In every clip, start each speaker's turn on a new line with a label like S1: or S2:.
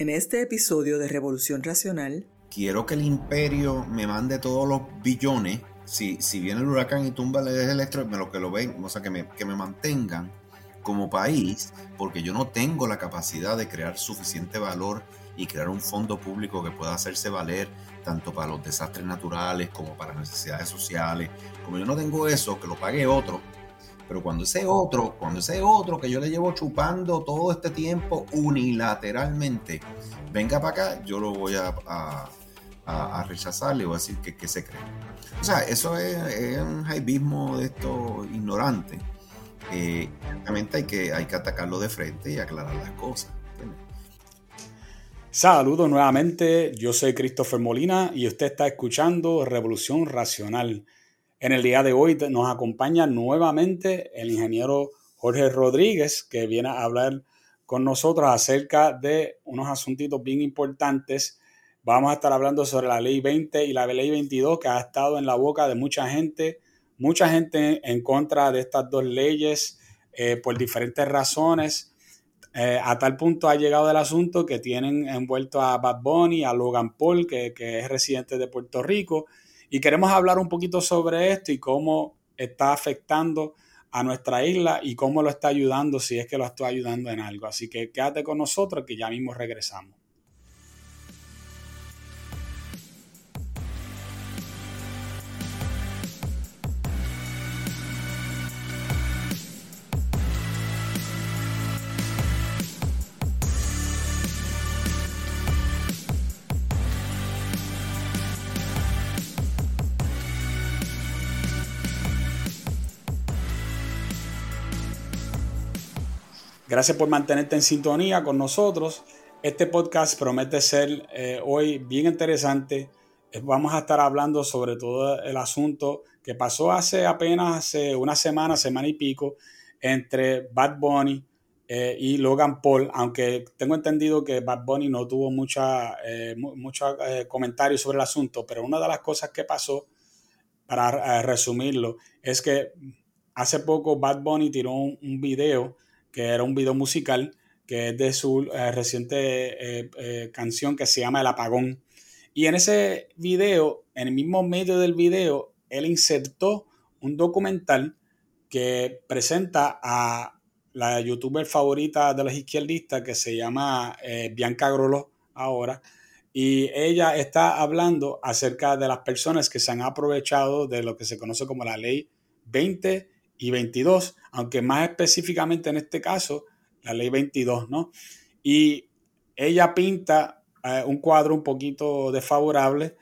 S1: En este episodio de Revolución Racional,
S2: quiero que el imperio me mande todos los billones. Si, si viene el huracán y tumba el electro, me lo que lo ven, o sea, que me, que me mantengan como país, porque yo no tengo la capacidad de crear suficiente valor y crear un fondo público que pueda hacerse valer tanto para los desastres naturales como para necesidades sociales. Como yo no tengo eso, que lo pague otro, pero cuando ese otro, cuando ese otro que yo le llevo chupando todo este tiempo unilateralmente, venga para acá, yo lo voy a, a, rechazar, voy a decir que, se cree. O sea, eso es, un jaibismo de esto ignorante. Eh, hay que, hay que atacarlo de frente y aclarar las cosas.
S3: Saludos nuevamente, yo soy Christopher Molina y usted está escuchando Revolución Racional. En el día de hoy nos acompaña nuevamente el ingeniero Jorge Rodríguez, que viene a hablar con nosotros acerca de unos asuntitos bien importantes. Vamos a estar hablando sobre la ley 20 y la ley 22, que ha estado en la boca de mucha gente, mucha gente en contra de estas dos leyes eh, por diferentes razones. Eh, a tal punto ha llegado el asunto que tienen envuelto a Bad Bunny, a Logan Paul, que, que es residente de Puerto Rico, y queremos hablar un poquito sobre esto y cómo está afectando a nuestra isla y cómo lo está ayudando, si es que lo está ayudando en algo. Así que quédate con nosotros que ya mismo regresamos. Gracias por mantenerte en sintonía con nosotros. Este podcast promete ser eh, hoy bien interesante. Eh, vamos a estar hablando sobre todo el asunto que pasó hace apenas hace una semana, semana y pico, entre Bad Bunny eh, y Logan Paul, aunque tengo entendido que Bad Bunny no tuvo mucha, mucho comentario sobre el asunto, pero una de las cosas que pasó, para resumirlo, es que hace poco Bad Bunny tiró un video que era un video musical, que es de su eh, reciente eh, eh, canción que se llama El Apagón. Y en ese video, en el mismo medio del video, él insertó un documental que presenta a la youtuber favorita de los izquierdistas que se llama Bianca Grolo ahora. Y ella está hablando acerca de las personas que se han aprovechado de lo que se conoce como la ley 20 y 22, aunque más específicamente en este caso, la ley 22, ¿no? Y ella pinta eh, un cuadro un poquito desfavorable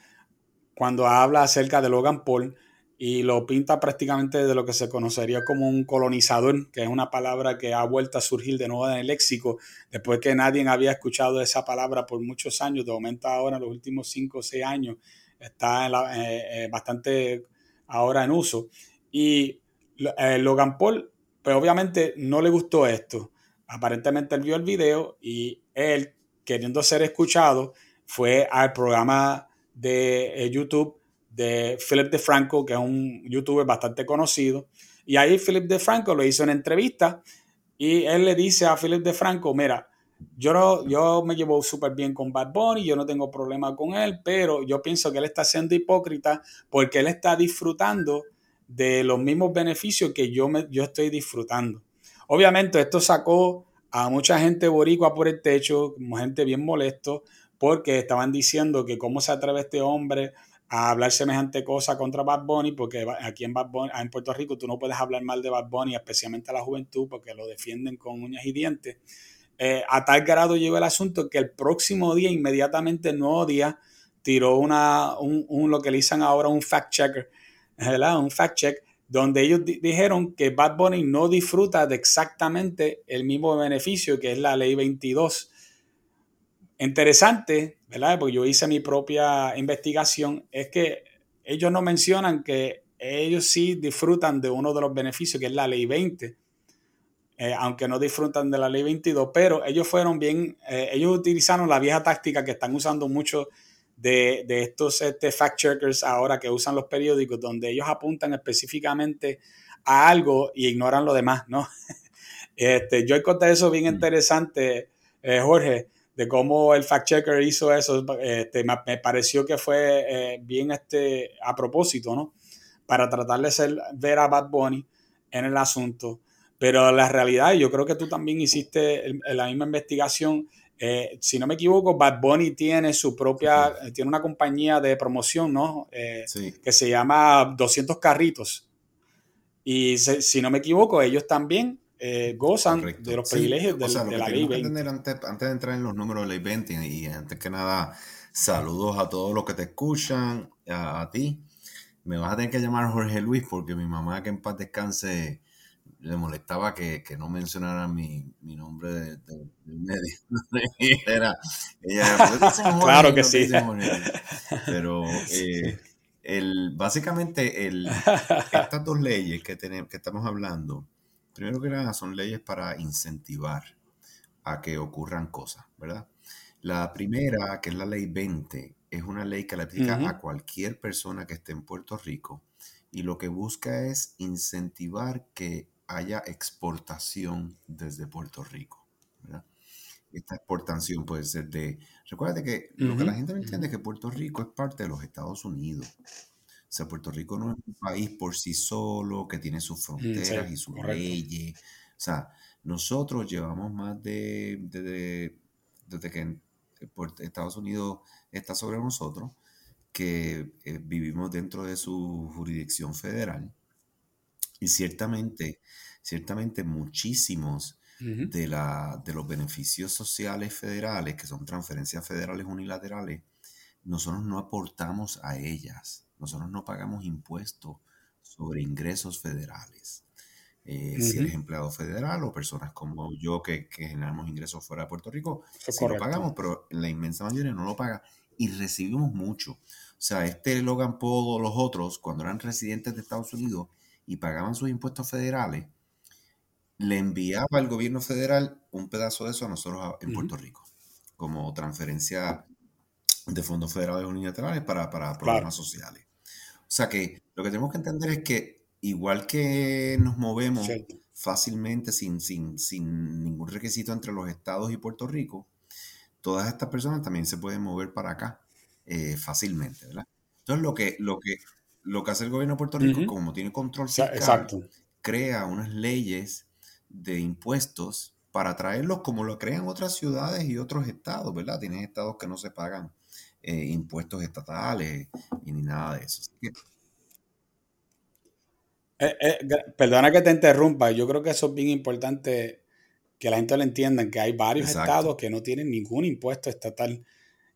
S3: cuando habla acerca de Logan Paul y lo pinta prácticamente de lo que se conocería como un colonizador, que es una palabra que ha vuelto a surgir de nuevo en el léxico, después que nadie había escuchado esa palabra por muchos años, de momento ahora en los últimos 5 o 6 años está eh, eh, bastante ahora en uso. Y eh, Logan Paul, pues obviamente no le gustó esto. Aparentemente él vio el video y él, queriendo ser escuchado, fue al programa de eh, YouTube de Philip DeFranco, que es un youtuber bastante conocido. Y ahí Philip DeFranco lo hizo en entrevista y él le dice a Philip DeFranco, mira, yo, no, yo me llevo súper bien con Bad Bunny, yo no tengo problema con él, pero yo pienso que él está siendo hipócrita porque él está disfrutando de los mismos beneficios que yo, me, yo estoy disfrutando. Obviamente esto sacó a mucha gente boricua por el techo, gente bien molesto, porque estaban diciendo que cómo se atreve este hombre a hablar semejante cosa contra Bad Bunny, porque aquí en, Bad Bunny, en Puerto Rico tú no puedes hablar mal de Bad Bunny, especialmente a la juventud, porque lo defienden con uñas y dientes. Eh, a tal grado llegó el asunto que el próximo día, inmediatamente el nuevo día, tiró una, un, un, lo que le dicen ahora un fact checker, un fact check, donde ellos dijeron que Bad Bunny no disfruta de exactamente el mismo beneficio que es la ley 22. Interesante, ¿verdad? Porque yo hice mi propia investigación, es que ellos no mencionan que ellos sí disfrutan de uno de los beneficios que es la ley 20. Eh, aunque no disfrutan de la ley 22, pero ellos fueron bien, eh, ellos utilizaron la vieja táctica que están usando muchos de, estos este, fact-checkers ahora que usan los periódicos, donde ellos apuntan específicamente a algo y ignoran lo demás, ¿no? Este, yo encontré eso bien interesante, eh, Jorge, de cómo el fact checker hizo eso, este, me, pareció que fue eh, bien este, a propósito, ¿no? Para tratar de ser, ver a Bad Bunny en el asunto. Pero la realidad, yo creo que tú también hiciste la misma investigación. Eh, si no me equivoco, Bad Bunny tiene su propia, tiene una compañía de promoción, ¿no?
S2: sí.
S3: Que se llama 200 Carritos. Y si no me equivoco, ellos también eh, gozan de los privilegios de, la ley 20.
S2: Antes, antes, de entrar en los números de ley 20, y antes que nada, saludos a todos los que te escuchan, a, ti. Me vas a tener que llamar Jorge Luis porque mi mamá, que en paz descanse, le molestaba que, que no mencionara mi, mi nombre de, de, medio. era, ella,
S3: claro que sí.
S2: Pero eh, el, básicamente, el, estas dos leyes que, tenemos, que estamos hablando, primero que nada, son leyes para incentivar a que ocurran cosas, ¿verdad? La primera, que es la ley 20, es una ley que le aplica a cualquier persona que esté en Puerto Rico y lo que busca es incentivar que haya exportación desde Puerto Rico, ¿verdad? Esta exportación puede ser de Recuerda que lo que la gente no entiende es que Puerto Rico es parte de los Estados Unidos. O sea, Puerto Rico no es un país por sí solo, que tiene sus mm, fronteras y sus leyes. O sea, nosotros llevamos más de, desde que Estados Unidos está sobre nosotros, que eh, vivimos dentro de su jurisdicción federal. Y ciertamente, ciertamente muchísimos de, la, de los beneficios sociales federales, que son transferencias federales unilaterales, nosotros no aportamos a ellas. Nosotros no pagamos impuestos sobre ingresos federales. Eh, si eres empleado federal o personas como yo que, generamos ingresos fuera de Puerto Rico, sí lo pagamos, pero la inmensa mayoría no lo paga y recibimos mucho. O sea, este Logan Paul o los otros, cuando eran residentes de Estados Unidos y pagaban sus impuestos federales, le enviaba al gobierno federal un pedazo de eso a nosotros en Puerto Rico, como transferencia de fondos federales unilaterales para, para programas sociales. O sea que lo que tenemos que entender es que igual que nos movemos fácilmente sin, sin, sin ningún requisito entre los estados y Puerto Rico, todas estas personas también se pueden mover para acá eh, fácilmente, ¿verdad? Entonces lo que, lo que, lo que hace el gobierno de Puerto Rico, como tiene control fiscal, crea unas leyes de impuestos para traerlos como lo crean otras ciudades y otros estados, ¿verdad? Tienes estados que no se pagan eh, impuestos estatales y ni nada de eso.
S3: Eh, eh, perdona que te interrumpa, yo creo que eso es bien importante que la gente lo entienda, que hay varios estados que no tienen ningún impuesto estatal.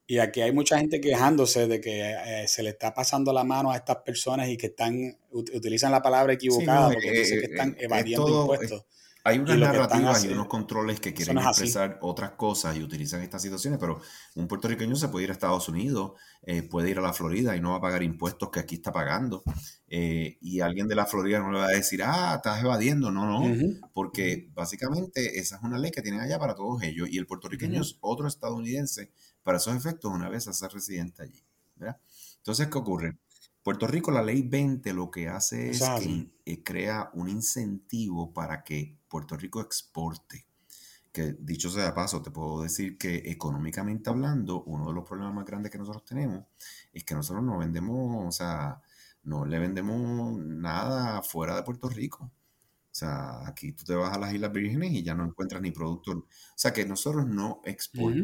S3: Y aquí hay mucha gente quejándose de que se le está pasando la mano a estas personas y que están utilizan la palabra equivocada porque dicen que están evadiendo impuestos.
S2: Hay unas narrativas y unos controles que quieren expresar otras cosas y utilizan estas situaciones, pero un puertorriqueño se puede ir a Estados Unidos, eh, puede ir a la Florida y no va a pagar impuestos que aquí está pagando. Eh, y alguien de la Florida no le va a decir, ah, estás evadiendo. No, no, porque básicamente esa es una ley que tienen allá para todos ellos y el puertorriqueño es otro estadounidense para esos efectos una vez a ser residente allí. Entonces, ¿qué ocurre? Puerto Rico, la ley 20 lo que hace es que eh, crea un incentivo para que Puerto Rico exporte. Que dicho sea de paso, te puedo decir que económicamente hablando, uno de los problemas más grandes que nosotros tenemos es que nosotros no vendemos, o sea, no le vendemos nada fuera de Puerto Rico. O sea, aquí tú te vas a las Islas Vírgenes y ya no encuentras ni producto. O sea, que nosotros no,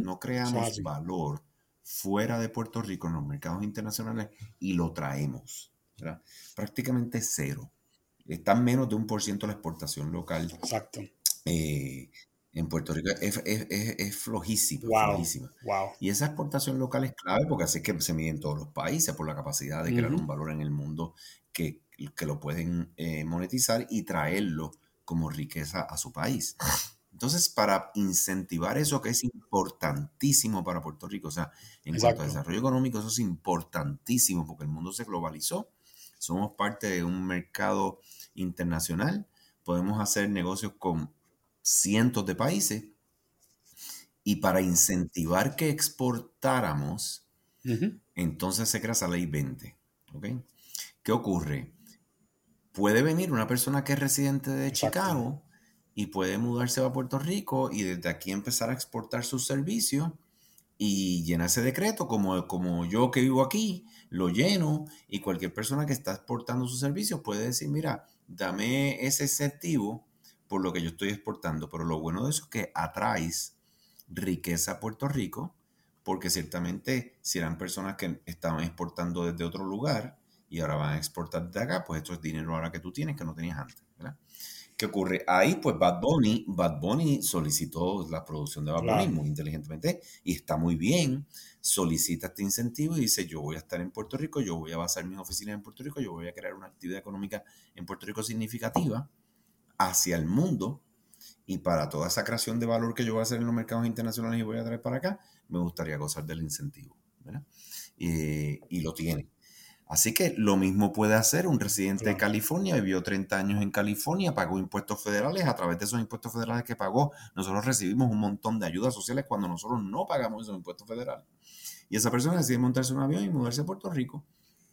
S2: no creamos valor fuera de Puerto Rico en los mercados internacionales y lo traemos. Prácticamente cero está menos de un por ciento la exportación local.
S3: Exacto.
S2: Eh, en Puerto Rico es, es, es, flojísima.
S3: Wow,
S2: Y esa exportación local es clave porque así que se mide en todos los países por la capacidad de crear un valor en el mundo que, que lo pueden eh, monetizar y traerlo como riqueza a su país. Entonces, para incentivar eso que es importantísimo para Puerto Rico, o sea, en cuanto a desarrollo económico, eso es importantísimo porque el mundo se globalizó. Somos parte de un mercado internacional, podemos hacer negocios con cientos de países y para incentivar que exportáramos, entonces se crea esa ley 20. ¿Qué ocurre? Puede venir una persona que es residente de Chicago y puede mudarse a Puerto Rico y desde aquí empezar a exportar sus servicios y llena ese decreto, como, como yo que vivo aquí, lo lleno y cualquier persona que está exportando sus servicios puede decir, mira, dame ese incentivo por lo que yo estoy exportando. Pero lo bueno de eso es que atraes riqueza a Puerto Rico, porque ciertamente si eran personas que estaban exportando desde otro lugar y ahora van a exportar de acá, pues esto es dinero ahora que tú tienes que no tenías antes. ¿verdad? ¿Qué ocurre? Ahí, pues Bad Bunny, Bad Bunny solicitó la producción de Bad Bunny muy inteligentemente y está muy bien. Solicita este incentivo y dice: Yo voy a estar en Puerto Rico, yo voy a basar mis oficinas en Puerto Rico, yo voy a crear una actividad económica en Puerto Rico significativa hacia el mundo. Y para toda esa creación de valor que yo voy a hacer en los mercados internacionales y voy a traer para acá, me gustaría gozar del incentivo. ¿verdad? Eh, y lo tiene. Así que lo mismo puede hacer un residente de California, vivió 30 años en California, pagó impuestos federales, a través de esos impuestos federales que pagó, nosotros recibimos un montón de ayudas sociales cuando nosotros no pagamos esos impuestos federales. Y esa persona decide montarse un avión y mudarse a Puerto Rico.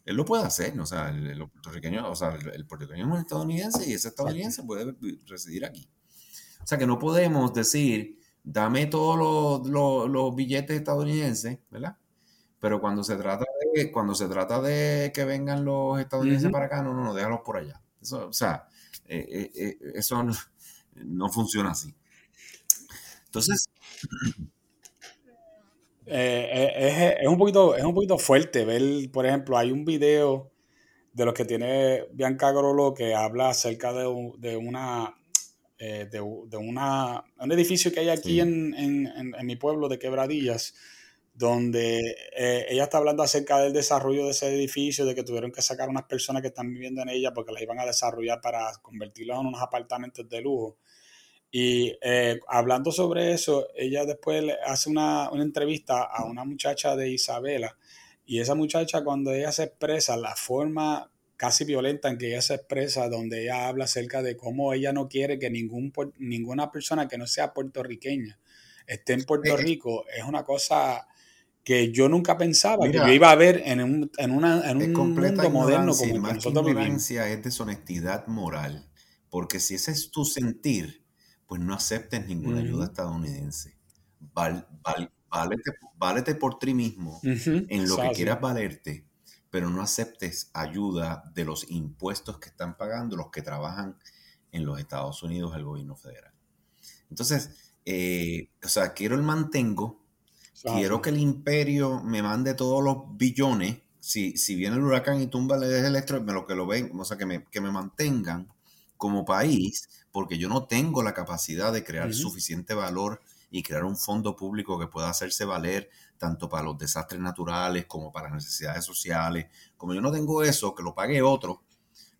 S2: Él lo puede hacer, o sea, el, puertorriqueño, o sea, el, puertorriqueño es un estadounidense y ese estadounidense puede residir aquí. O sea que no podemos decir, dame todos los, los billetes estadounidenses, ¿verdad? Pero cuando se trata de, cuando se trata de que vengan los estadounidenses para acá, no, no, no, déjalos por allá. Eso, o sea, eh, eh, eh, eso no, funciona así. Entonces.
S3: es, un poquito, es un poquito fuerte ver, por ejemplo, hay un video de los que tiene Bianca Grolo que habla acerca de, una de, una, un edificio que hay aquí en, en, mi pueblo de Quebradillas, donde eh, ella está hablando acerca del desarrollo de ese edificio, de que tuvieron que sacar unas personas que están viviendo en ella porque las iban a desarrollar para convertirlos en unos apartamentos de lujo. Y eh, hablando sobre eso, ella después hace una, una, entrevista a una muchacha de Isabela y esa muchacha cuando ella se expresa, la forma casi violenta en que ella se expresa, donde ella habla acerca de cómo ella no quiere que ningún, ninguna persona que no sea puertorriqueña esté en Puerto Rico, es una cosa que yo nunca pensaba que yo iba a ver en un, en una, en un mundo moderno como
S2: más que ignorancia es deshonestidad moral, porque si ese es tu sentir, pues no aceptes ninguna ayuda estadounidense. Val, válete, por ti mismo en lo que quieras valerte, pero no aceptes ayuda de los impuestos que están pagando los que trabajan en los Estados Unidos, el gobierno federal. Entonces, eh, o sea, quiero el mantengo, Quiero que el imperio me mande todos los billones. Si, si viene el huracán y tumba el electro, me lo que lo ven, o sea, que me, que me mantengan como país, porque yo no tengo la capacidad de crear suficiente valor y crear un fondo público que pueda hacerse valer tanto para los desastres naturales como para las necesidades sociales. Como yo no tengo eso, que lo pague otro.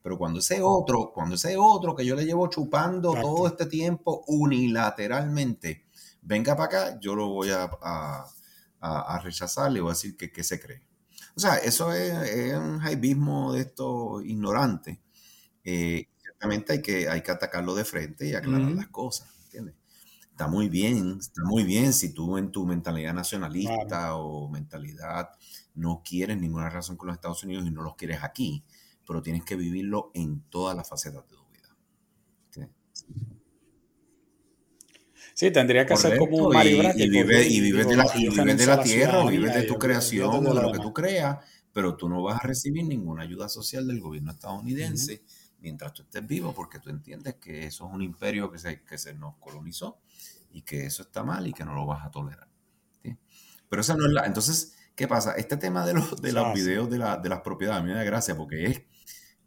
S2: Pero cuando ese otro, cuando ese otro que yo le llevo chupando todo este tiempo unilateralmente, venga para acá, yo lo voy a, a, a rechazar, le voy a decir que, se cree. O sea, eso es, un jaibismo de esto ignorante. Eh, ciertamente hay que, hay que atacarlo de frente y aclarar las cosas, ¿entiendes? Está muy bien, está muy bien si tú en tu mentalidad nacionalista o mentalidad no quieres ninguna razón con los Estados Unidos y no los quieres aquí, pero tienes que vivirlo en todas las facetas de tu vida.
S3: Sí, tendría que ser como un
S2: y, y, vive, y vives de la, de la tierra, vives de tu creación, de, lo que tú creas, pero tú no vas a recibir ninguna ayuda social del gobierno estadounidense mientras tú estés vivo, porque tú entiendes que eso es un imperio que se, que se nos colonizó y que eso está mal y que no lo vas a tolerar. Pero esa no es la... Entonces, ¿qué pasa? Este tema de los, de los videos de, la, de las propiedades, a mí me da gracia porque es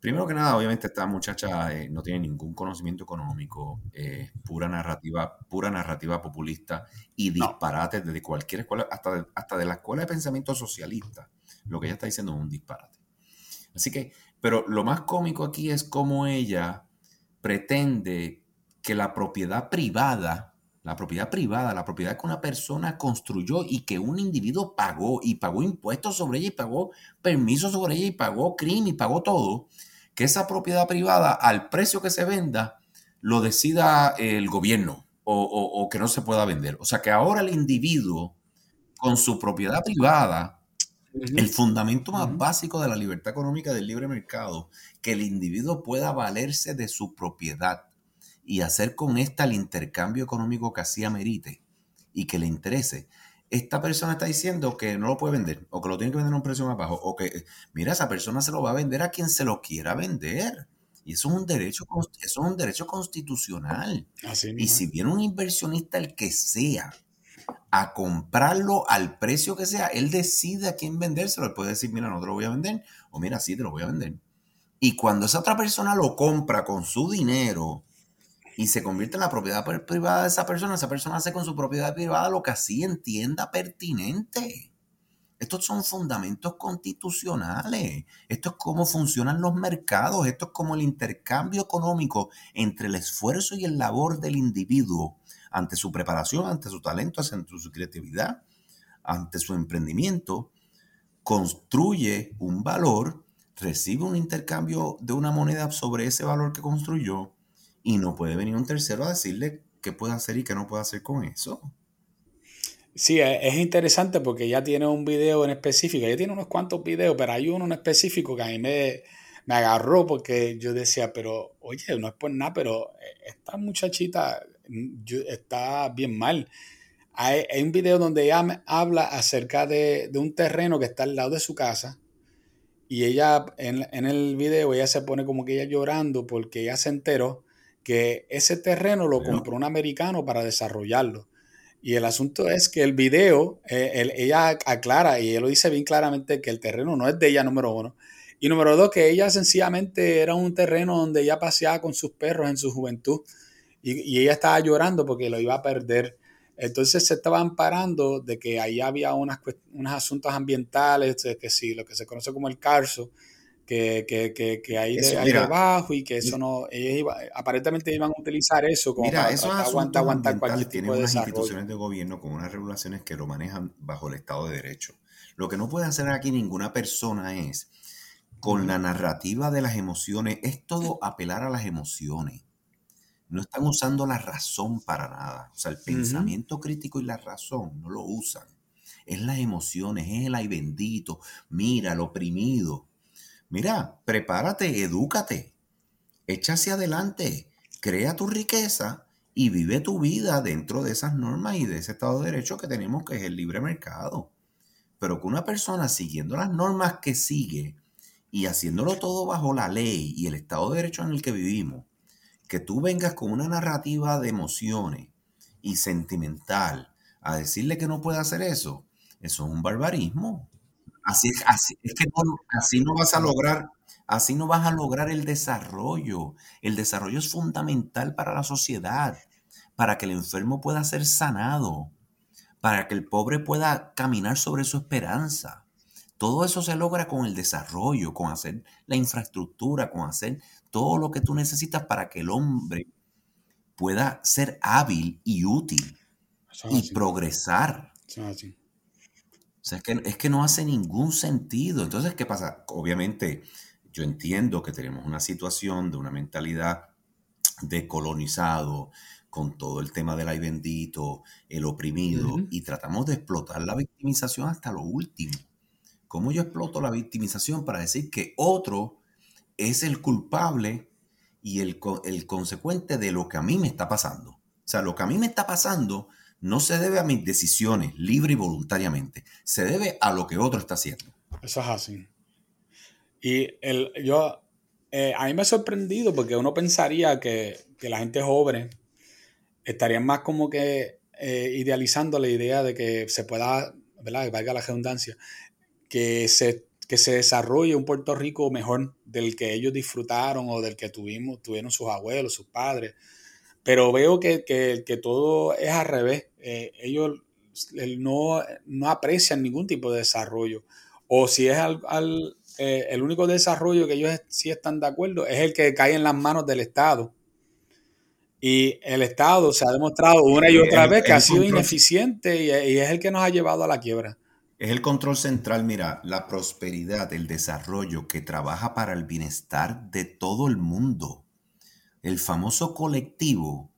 S2: Primero que nada, obviamente esta muchacha eh, no tiene ningún conocimiento económico, eh, pura narrativa, pura narrativa populista y disparate desde cualquier escuela, hasta de, hasta de la escuela de pensamiento socialista. Lo que ella está diciendo es un disparate. Así que, pero lo más cómico aquí es cómo ella pretende que la propiedad privada, la propiedad privada, la propiedad que una persona construyó y que un individuo pagó y pagó impuestos sobre ella y pagó permisos sobre ella y pagó crimen y pagó todo, que esa propiedad privada al precio que se venda lo decida el gobierno o, que no se pueda vender. O sea que ahora el individuo con su propiedad privada, el fundamento más básico de la libertad económica del libre mercado, que el individuo pueda valerse de su propiedad y hacer con esta el intercambio económico que así amerite y que le interese. Esta persona está diciendo que no lo puede vender o que lo tiene que vender a un precio más bajo o que, mira, esa persona se lo va a vender a quien se lo quiera vender. Y eso es un derecho, eso es un derecho constitucional. y si viene un inversionista, el que sea, a comprarlo al precio que sea, él decide a quién vendérselo. Él puede decir, mira, no te lo voy a vender, o mira, sí, te lo voy a vender. Y cuando esa otra persona lo compra con su dinero y se convierte en la propiedad privada de esa persona, esa persona hace con su propiedad privada lo que así entienda pertinente. Estos son fundamentos constitucionales. Esto es cómo funcionan los mercados. Esto es como el intercambio económico entre el esfuerzo y el labor del individuo ante su preparación, ante su talento, ante su creatividad, ante su emprendimiento, construye un valor, recibe un intercambio de una moneda sobre ese valor que construyó y no puede venir un tercero a decirle qué puede hacer y qué no puede hacer con eso.
S3: Sí, e, es interesante porque ella tiene un video en específico, ella tiene unos cuantos videos, pero hay uno en específico que a mí me, me agarró porque yo decía, pero oye, no es por nada, pero esta muchachita está bien mal. Hay, un video donde ella habla acerca de, un terreno que está al lado de su casa y ella en, el video ella se pone como que ella llorando porque ella se enteró que ese terreno lo compró un americano para desarrollarlo. Y el asunto es que el video, eh, ella aclara y ella lo dice bien claramente que el terreno no es de ella, número uno. Y número dos, que ella sencillamente era un terreno donde ella paseaba con sus perros en su juventud y, ella estaba llorando porque lo iba a perder. Entonces se estaban parando de que ahí había unas, unos asuntos ambientales, que sí, lo que se conoce como el CARSO, que, que, que, que hay, de, abajo y que eso no, ellos aparentemente iban a utilizar eso como
S2: mira, para aguantar, aguantar cualquier tipo de unas instituciones de gobierno con unas regulaciones que lo manejan bajo el Estado de Derecho. Lo que no puede hacer aquí ninguna persona es, con la narrativa de las emociones, es todo apelar a las emociones no están usando la razón para nada. O sea, el pensamiento crítico y la razón no lo usan. Es las emociones, es el ay bendito, mira, el oprimido. Mira, prepárate, edúcate, echa hacia adelante, crea tu riqueza y vive tu vida dentro de esas normas y de ese Estado de Derecho que tenemos, que es el libre mercado. Pero que una persona siguiendo las normas que sigue y haciéndolo todo bajo la ley y el Estado de Derecho en el que vivimos, que tú vengas con una narrativa de emociones y sentimental a decirle que no puede hacer eso, eso es un barbarismo. Así, así es que así no vas a lograr, así no vas a lograr el desarrollo. El desarrollo es fundamental para la sociedad, para que el enfermo pueda ser sanado, para que el pobre pueda caminar sobre su esperanza. Todo eso se logra con el desarrollo, con hacer la infraestructura, con hacer todo lo que tú necesitas para que el hombre pueda ser hábil y útil y progresar. Sea, es que, es que no hace ningún sentido. Entonces, ¿qué pasa? Obviamente, yo entiendo que tenemos una situación de una mentalidad de colonizado, con todo el tema del ay bendito, el oprimido, y tratamos de explotar la victimización hasta lo último. ¿Cómo yo exploto la victimización para decir que otro es el culpable y el, el consecuente de lo que a mí me está pasando? O sea, lo que a mí me está pasando no se debe a mis decisiones libre y voluntariamente, se debe a lo que otro está haciendo.
S3: Eso es así. Y el, yo, eh, a mí me ha sorprendido porque uno pensaría que, la gente joven estaría más como que eh, idealizando la idea de que se pueda, ¿verdad? Valga la redundancia, que se, que se desarrolle un Puerto Rico mejor del que ellos disfrutaron o del que tuvimos, tuvieron sus abuelos, sus padres. Pero veo que, que, todo es al revés. Eh, ellos no, no, aprecian ningún tipo de desarrollo. O si es al, eh, el único desarrollo que ellos sí están de acuerdo, es el que cae en las manos del Estado. Y el Estado se ha demostrado una y otra vez que ha sido ineficiente y es el que nos ha llevado a la quiebra.
S2: Es el control central, mira, la prosperidad, el desarrollo que trabaja para el bienestar de todo el mundo. El famoso colectivo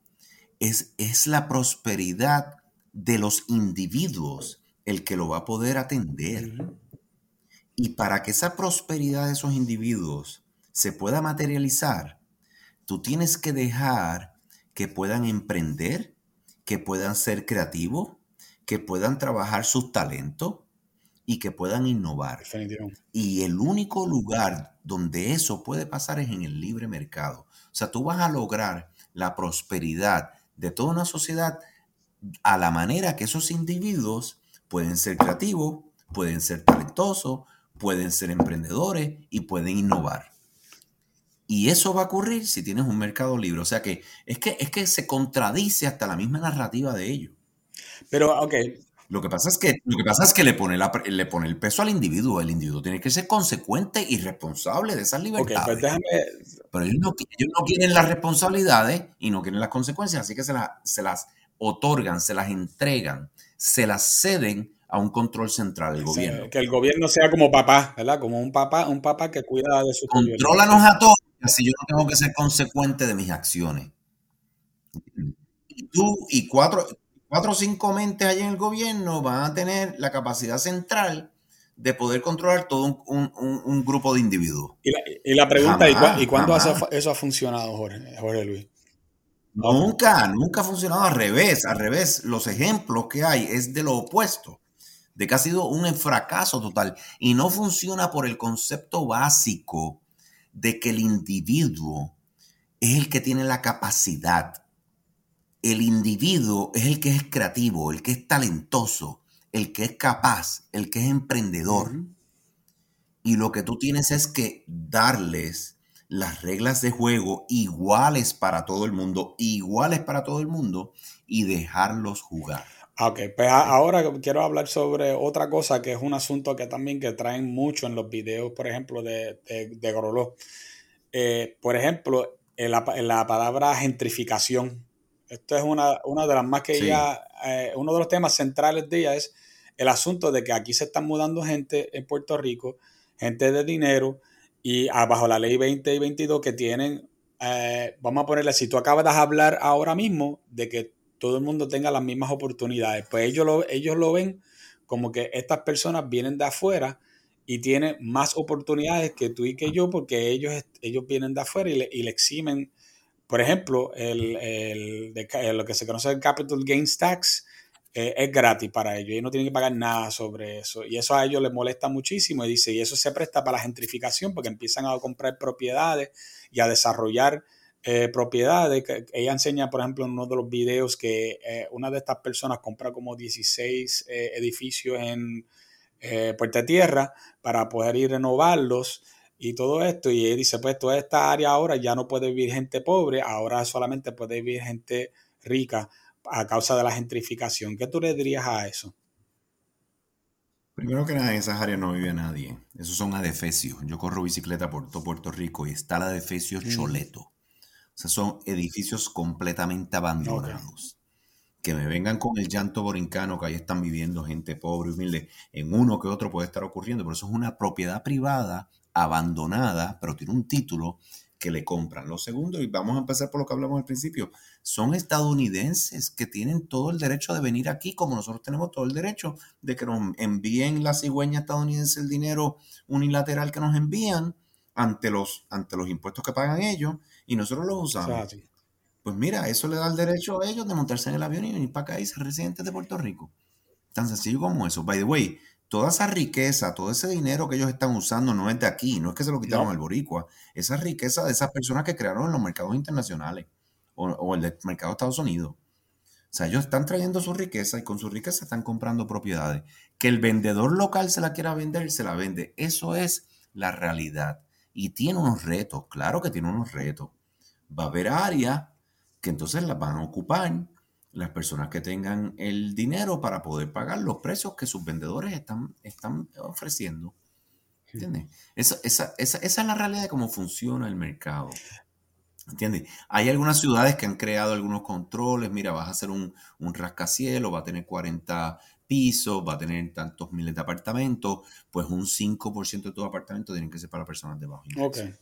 S2: es, es la prosperidad de los individuos el que lo va a poder atender. Y para que esa prosperidad de esos individuos se pueda materializar, tú tienes que dejar que puedan emprender, que puedan ser creativos, que puedan trabajar sus talentos y que puedan innovar. Y el único lugar donde eso puede pasar es en el libre mercado. O sea, tú vas a lograr la prosperidad de toda una sociedad a la manera que esos individuos pueden ser creativos, pueden ser talentosos, pueden ser emprendedores y pueden innovar. Y eso va a ocurrir si tienes un mercado libre. O sea que es que, es que se contradice hasta la misma narrativa de ellos.
S3: Pero, ok.
S2: Lo que pasa es que, lo que, pasa es que le, pone le pone el peso al individuo. El individuo tiene que ser consecuente y responsable de esas libertades. pues déjame... Pero ellos no, quieren las responsabilidades y no quieren las consecuencias, así que se, se las otorgan, se las entregan, se las ceden a un control central, el gobierno.
S3: que el gobierno sea como papá, ¿verdad? Como un papá, un papá que cuida de su
S2: Contrólanos a todos Así yo no tengo que ser consecuente de mis acciones. Y tú y cuatro, cuatro o cinco mentes allí en el gobierno van a tener la capacidad central de poder controlar todo un, grupo de individuos.
S3: Y la, pregunta, ¿y, cuándo eso ha funcionado, Jorge, Jorge Luis?
S2: Nunca, nunca ha funcionado al revés, al revés. Los ejemplos que hay es de lo opuesto, de que ha sido un fracaso total. Y no funciona por el concepto básico de que el individuo es el que tiene la capacidad. El individuo es el que es creativo, el que es talentoso, el que es capaz, el que es emprendedor. Y lo que tú tienes es que darles las reglas de juego iguales para todo el mundo, iguales para todo el mundo, y dejarlos jugar.
S3: Ah, ok, pues ahora quiero hablar sobre otra cosa que es un asunto que también que traen mucho en los videos, por ejemplo, de, de, Groló. Eh, por ejemplo, en la, la, palabra gentrificación. Esto es una, una de las más que ella, eh, uno de los temas centrales de ella es el asunto de que aquí se están mudando gente en Puerto Rico, gente de dinero, y bajo la ley 20 y 22 que tienen, eh, vamos a ponerle, si tú acabas de hablar ahora mismo de que todo el mundo tenga las mismas oportunidades. Pues ellos lo, ellos lo ven como que estas personas vienen de afuera y tienen más oportunidades que tú y que yo porque ellos, ellos vienen de afuera y le, y le eximen, por ejemplo, el, el, lo que se conoce el Capital Gains Tax. Eh, es gratis para ellos, y no tienen que pagar nada sobre eso. Y eso a ellos les molesta muchísimo y dice, y eso se presta para la gentrificación porque empiezan a comprar propiedades y a desarrollar eh, propiedades. ella enseña, por ejemplo, en uno de los videos que eh, una de estas personas compra como 16 eh, edificios en Puerta Tierra para poder ir renovarlos y todo esto. Y ella dice, pues toda esta área ahora ya no puede vivir gente pobre, ahora solamente puede vivir gente rica a causa de la gentrificación. ¿Qué tú le dirías a eso?
S2: Primero que nada, en esas áreas no vive nadie. Esos son adefesios. Yo corro bicicleta por todo Puerto Rico y está la adefesio mm. Choleto sea, son edificios completamente abandonados. Que me vengan con el llanto borincano que ahí están viviendo gente pobre y humilde. En uno que otro puede estar ocurriendo, pero eso es una propiedad privada abandonada, pero tiene un título que le compran. Lo segundo, y vamos a empezar por lo que hablamos al principio, son estadounidenses que tienen todo el derecho de venir aquí, como nosotros tenemos todo el derecho de que nos envíen la cigüeña estadounidense el dinero unilateral que nos envían ante los, ante los impuestos que pagan ellos y nosotros los usamos. Pues mira, eso le da el derecho a ellos de montarse en el avión y venir para acá y ser residentes de Puerto Rico. Tan sencillo como eso. By the way, toda esa riqueza, todo ese dinero que ellos están usando no es de aquí, no es que se lo quitaron al boricua. Esa riqueza de esas personas que crearon en los mercados internacionales o, o el mercado de Estados Unidos. O sea, ellos están trayendo su riqueza y con su riqueza están comprando propiedades. Que el vendedor local se la quiera vender, se la vende. Eso es la realidad y tiene unos retos, claro que tiene unos retos. Va a haber áreas que entonces las van a ocupar las personas que tengan el dinero para poder pagar los precios que sus vendedores están, están ofreciendo. ¿Entiendes? Esa, esa, esa, es la realidad de cómo funciona el mercado. ¿Entiendes? Hay algunas ciudades que han creado algunos controles. Mira, vas a hacer un, un rascacielos, va a tener 40 pisos, va a tener tantos miles de apartamentos, pues un 5% de todo apartamento tienen que ser para personas de bajo ingreso.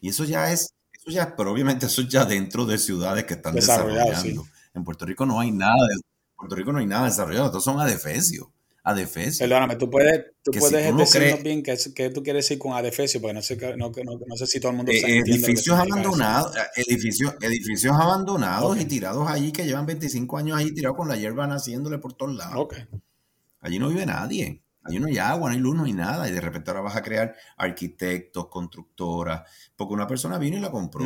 S2: Y eso ya es, eso ya, pero obviamente eso ya dentro de ciudades que están desarrollando. En Puerto Rico no hay nada, en Puerto Rico no hay nada desarrollado, estos son adefesios. Adefesio.
S3: Perdóname, tú puedes, tú puedes decirnos bien qué, tú quieres decir con adefesio, porque no sé, no, no, sé si todo el mundo
S2: sabe. Eh, edificios abandonados, eh, edificios, edificios abandonados y tirados allí que llevan 25 años ahí tirados con la hierba naciéndole por todos lados. Allí no vive nadie. Allí no hay agua, no hay luz, no hay nada. Y de repente ahora vas a crear arquitectos, constructoras, porque una persona vino y la compró.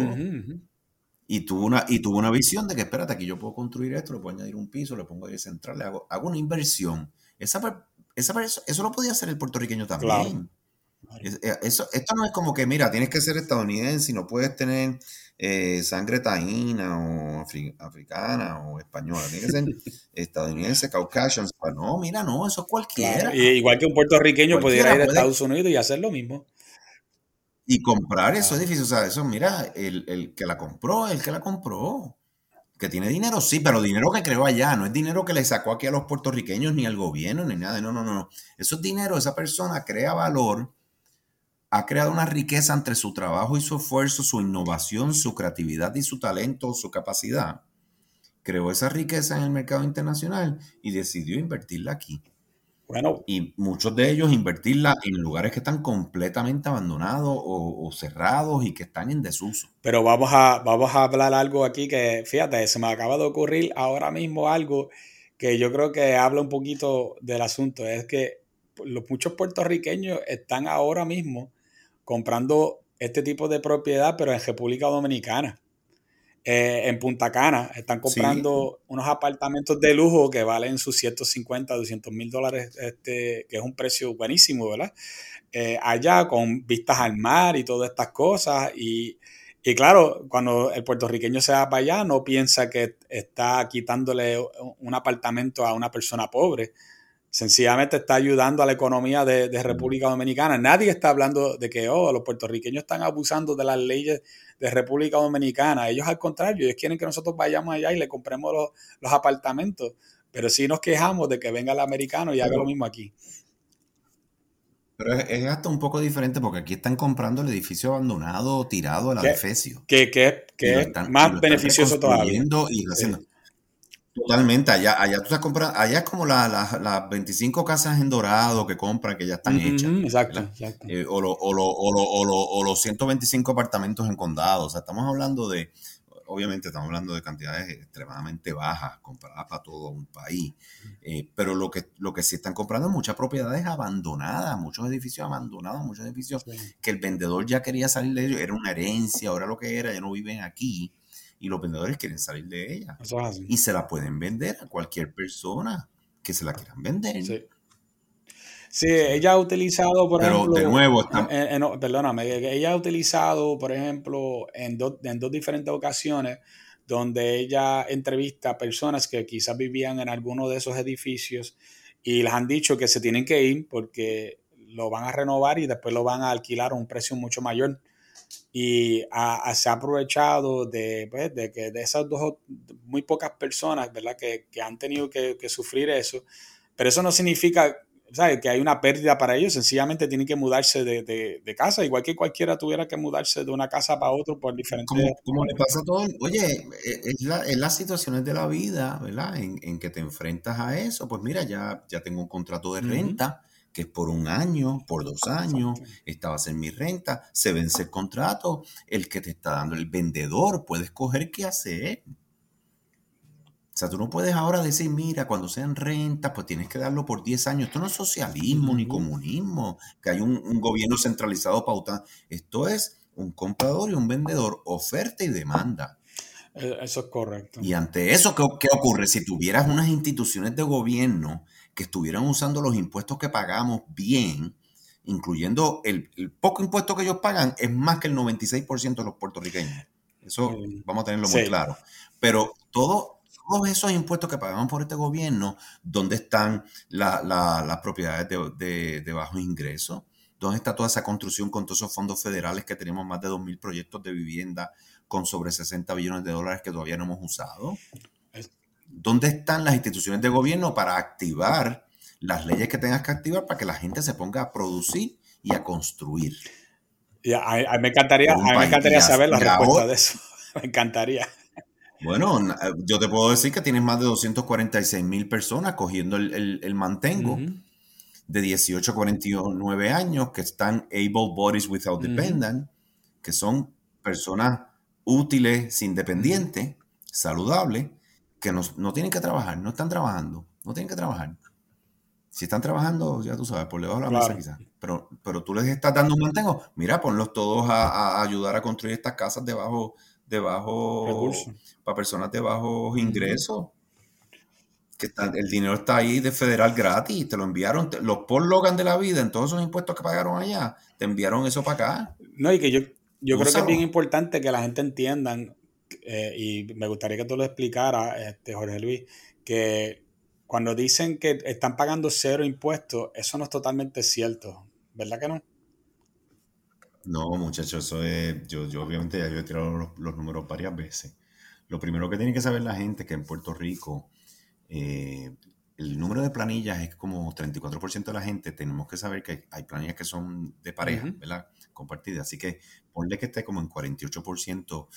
S2: Y tuvo, una, y tuvo una visión de que, espérate, aquí yo puedo construir esto, le puedo añadir un piso, le pongo aire central, le hago, hago una inversión esa, esa, eso lo podía hacer el puertorriqueño también. Eh, eso, esto no es como que, mira, tienes que ser estadounidense y no puedes tener eh, sangre taína o africana o española. Tienes que ser estadounidense, caucasian. No, mira, no, eso es cualquiera.
S3: igual que un puertorriqueño pudiera ir a Estados Unidos y hacer lo mismo.
S2: Y comprar esos edificios. O sea, eso, mira, el, el que la compró, el que la compró. Que tiene dinero, sí, pero dinero que creó allá, no es dinero que le sacó aquí a los puertorriqueños, ni al gobierno, ni nada. No, no, no, no. Eso es dinero, esa persona crea valor, ha creado una riqueza entre su trabajo y su esfuerzo, su innovación, su creatividad y su talento, su capacidad. Creó esa riqueza en el mercado internacional y decidió invertirla aquí. Bueno, y muchos de ellos invertirla en lugares que están completamente abandonados o, cerrados y que están en desuso.
S3: Pero vamos a, vamos a hablar algo aquí que, fíjate, se me acaba de ocurrir ahora mismo algo que yo creo que habla un poquito del asunto. Es que los muchos puertorriqueños están ahora mismo comprando este tipo de propiedad, pero en República Dominicana. Eh, en Punta Cana están comprando unos apartamentos de lujo que valen sus 150, 200 mil dólares, este, que es un precio buenísimo, ¿verdad? Eh, allá con vistas al mar y todas estas cosas. Y, y, claro, cuando el puertorriqueño se va para allá, no piensa que está quitándole un apartamento a una persona pobre sencillamente está ayudando a la economía de, República Dominicana. Nadie está hablando de que oh, los puertorriqueños están abusando de las leyes de República Dominicana. Ellos al contrario, ellos quieren que nosotros vayamos allá y le compremos los, apartamentos. Pero sí nos quejamos de que venga el americano y haga lo mismo aquí.
S2: Pero es, hasta un poco diferente porque aquí están comprando el edificio abandonado, tirado al adefesio.
S3: Que, que, es más beneficioso todavía.
S2: Y haciendo. Totalmente, allá, allá tú estás comprando, allá es como las 25 casas en dorado que compran, que ya están hechas.
S3: Exacto, exacto.
S2: Eh, o, o, los 125 apartamentos en condado. O sea, estamos hablando de, obviamente estamos hablando de cantidades extremadamente bajas comparadas para todo un país. Eh, pero lo que, lo que sí están comprando es muchas propiedades abandonadas, muchos edificios abandonados, muchos edificios que el vendedor ya quería salir de ellos, era una herencia, ahora lo que era, ya no viven aquí y los vendedores quieren salir de ella. y se la pueden vender a cualquier persona que se la quieran vender.
S3: Sí. ella ha utilizado, por
S2: Pero
S3: ejemplo.
S2: de nuevo,
S3: perdóname, ella ha utilizado, por ejemplo, en, en dos diferentes ocasiones, donde ella entrevista a personas que quizás vivían en alguno de esos edificios y les han dicho que se tienen que ir porque lo van a renovar y después lo van a alquilar a un precio mucho mayor y se ha aprovechado de, pues, de, que de esas dos, muy pocas personas, ¿verdad? Que, que han tenido que, que, sufrir eso. Pero eso no significa ¿sabes? que hay una pérdida para ellos, sencillamente tienen que mudarse de, de, casa, igual que cualquiera tuviera que mudarse de una casa para otra por diferentes...
S2: Como, le pasa a todo, oye, es, la, es, las situaciones de la vida, ¿verdad? En, en, que te enfrentas a eso, pues mira, ya, ya tengo un contrato de renta que es por un año, por dos años, esta va a ser mi renta, se vence el contrato, el que te está dando el vendedor puede escoger qué hacer. O sea, tú no puedes ahora decir, mira, cuando sean rentas, pues tienes que darlo por 10 años. Esto no es socialismo ni comunismo, que hay un, gobierno centralizado pautando. Esto es un comprador y un vendedor, oferta y demanda.
S3: Eh, eso es correcto.
S2: Y ante eso, ¿qué, ¿qué, ocurre? Si tuvieras unas instituciones de gobierno que estuvieran usando los impuestos que pagamos bien, incluyendo el, poco impuesto que ellos pagan, es más que el 96% de los puertorriqueños. Eso vamos a tenerlo muy claro. Pero todo, todos esos impuestos que pagamos por este gobierno, ¿dónde están las propiedades de, de, bajo ingreso? ¿Dónde está toda esa construcción con todos esos fondos federales que tenemos más de 2.000 proyectos de vivienda con sobre 60 billones de dólares que todavía no hemos usado? ¿Dónde están las instituciones de gobierno para activar las leyes que tengas que activar para que la gente se ponga a producir y a construir?
S3: a, me encantaría, me encantaría saber la respuesta de eso. Me encantaría.
S2: Bueno, yo te puedo decir que tienes más de 246 mil personas cogiendo el, mantengo de 18 a 49 años que están able bodies without dependent, que son personas útiles, independientes, saludables, que no, no, tienen que trabajar, no están trabajando, no tienen que trabajar. Si están trabajando, ya tú sabes, por debajo de la mesa quizás. Pero, pero tú les estás dando un mantengo. Mira, ponlos todos a, ayudar a construir estas casas de bajo, de bajo para personas de bajos ingresos. Que el dinero está ahí de federal gratis, te lo enviaron, los Paul Logan de la vida, en todos esos impuestos que pagaron allá, te enviaron eso para acá.
S3: No, y que yo, yo creo que es bien importante que la gente entienda, eh, y me gustaría que tú lo explicaras, este, Jorge Luis, que cuando dicen que están pagando cero impuestos, eso no es totalmente cierto, ¿verdad que no?
S2: No, muchachos, eso es, yo, yo obviamente ya yo he tirado los, números varias veces. Lo primero que tiene que saber la gente es que en Puerto Rico eh, el número de planillas es como 34% de la gente. Tenemos que saber que hay planillas que son de pareja, ¿verdad? Compartidas. Así que ponle que esté como en 48%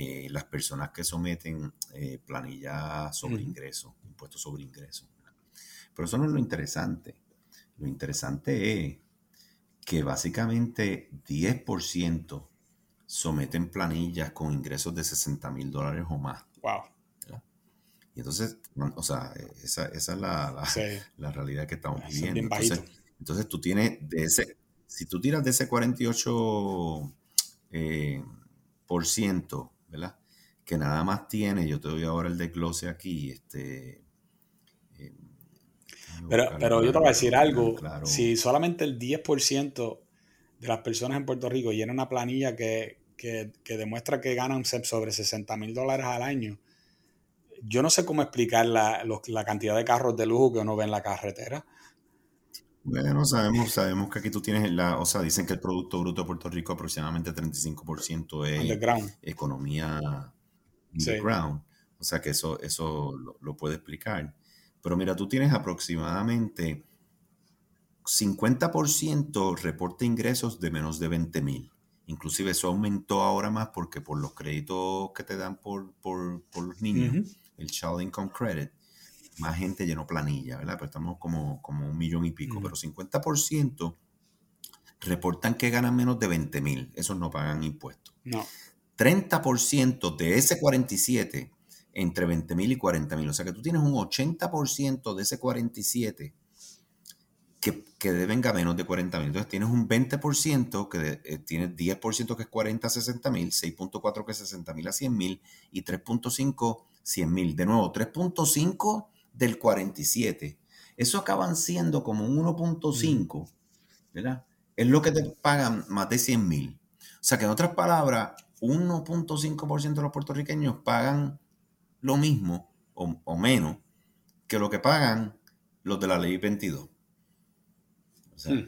S2: eh, las personas que someten eh, planillas sobre ingreso, impuestos sobre ingreso. Pero eso no es lo interesante. Lo interesante es que básicamente 10% someten planillas con ingresos de 60 mil dólares o más.
S3: Wow.
S2: Y entonces, o sea, esa, esa es la, la, realidad que estamos viviendo. Entonces, entonces, tú tienes de ese, si tú tiras de ese 48 eh, por ciento ¿verdad? Que nada más tiene, yo te doy ahora el desglose aquí, este...
S3: Eh, pero, pero yo te voy a decir algo, si solamente el 10% de las personas en Puerto Rico llenan una planilla que, demuestra que ganan sobre 60 mil dólares al año, yo no sé cómo explicar la, la, cantidad de carros de lujo que uno ve en la carretera.
S2: Bueno, sabemos, sabemos que aquí tú tienes la, o sea, dicen que el Producto Bruto de Puerto Rico aproximadamente 35% es economía underground. O sea que eso, eso lo, puede explicar. Pero mira, tú tienes aproximadamente 50% reporte ingresos de menos de 20 mil. Inclusive eso aumentó ahora más porque por los créditos que te dan por, por, los niños, el Child Income Credit, más gente llenó planilla, ¿verdad? Pues estamos como, como un millón y pico, pero 50% reportan que ganan menos de 20 mil. Esos no pagan impuestos.
S3: No.
S2: 30% de ese 47 entre 20 mil y 40 mil. O sea que tú tienes un 80% de ese 47 que, que deben ganar menos de 40 mil. Entonces tienes un 20% que eh, tienes 10% que es 40 a 60 mil, 6.4 que es 60 mil a 100 mil y 3.5 100 mil. De nuevo, 3.5 del 47. Eso acaban siendo como un 1.5, ¿verdad? Es lo que te pagan más de 100 mil. O sea que en otras palabras, 1.5% de los puertorriqueños pagan lo mismo o, menos que lo que pagan los de la ley 22. Hmm.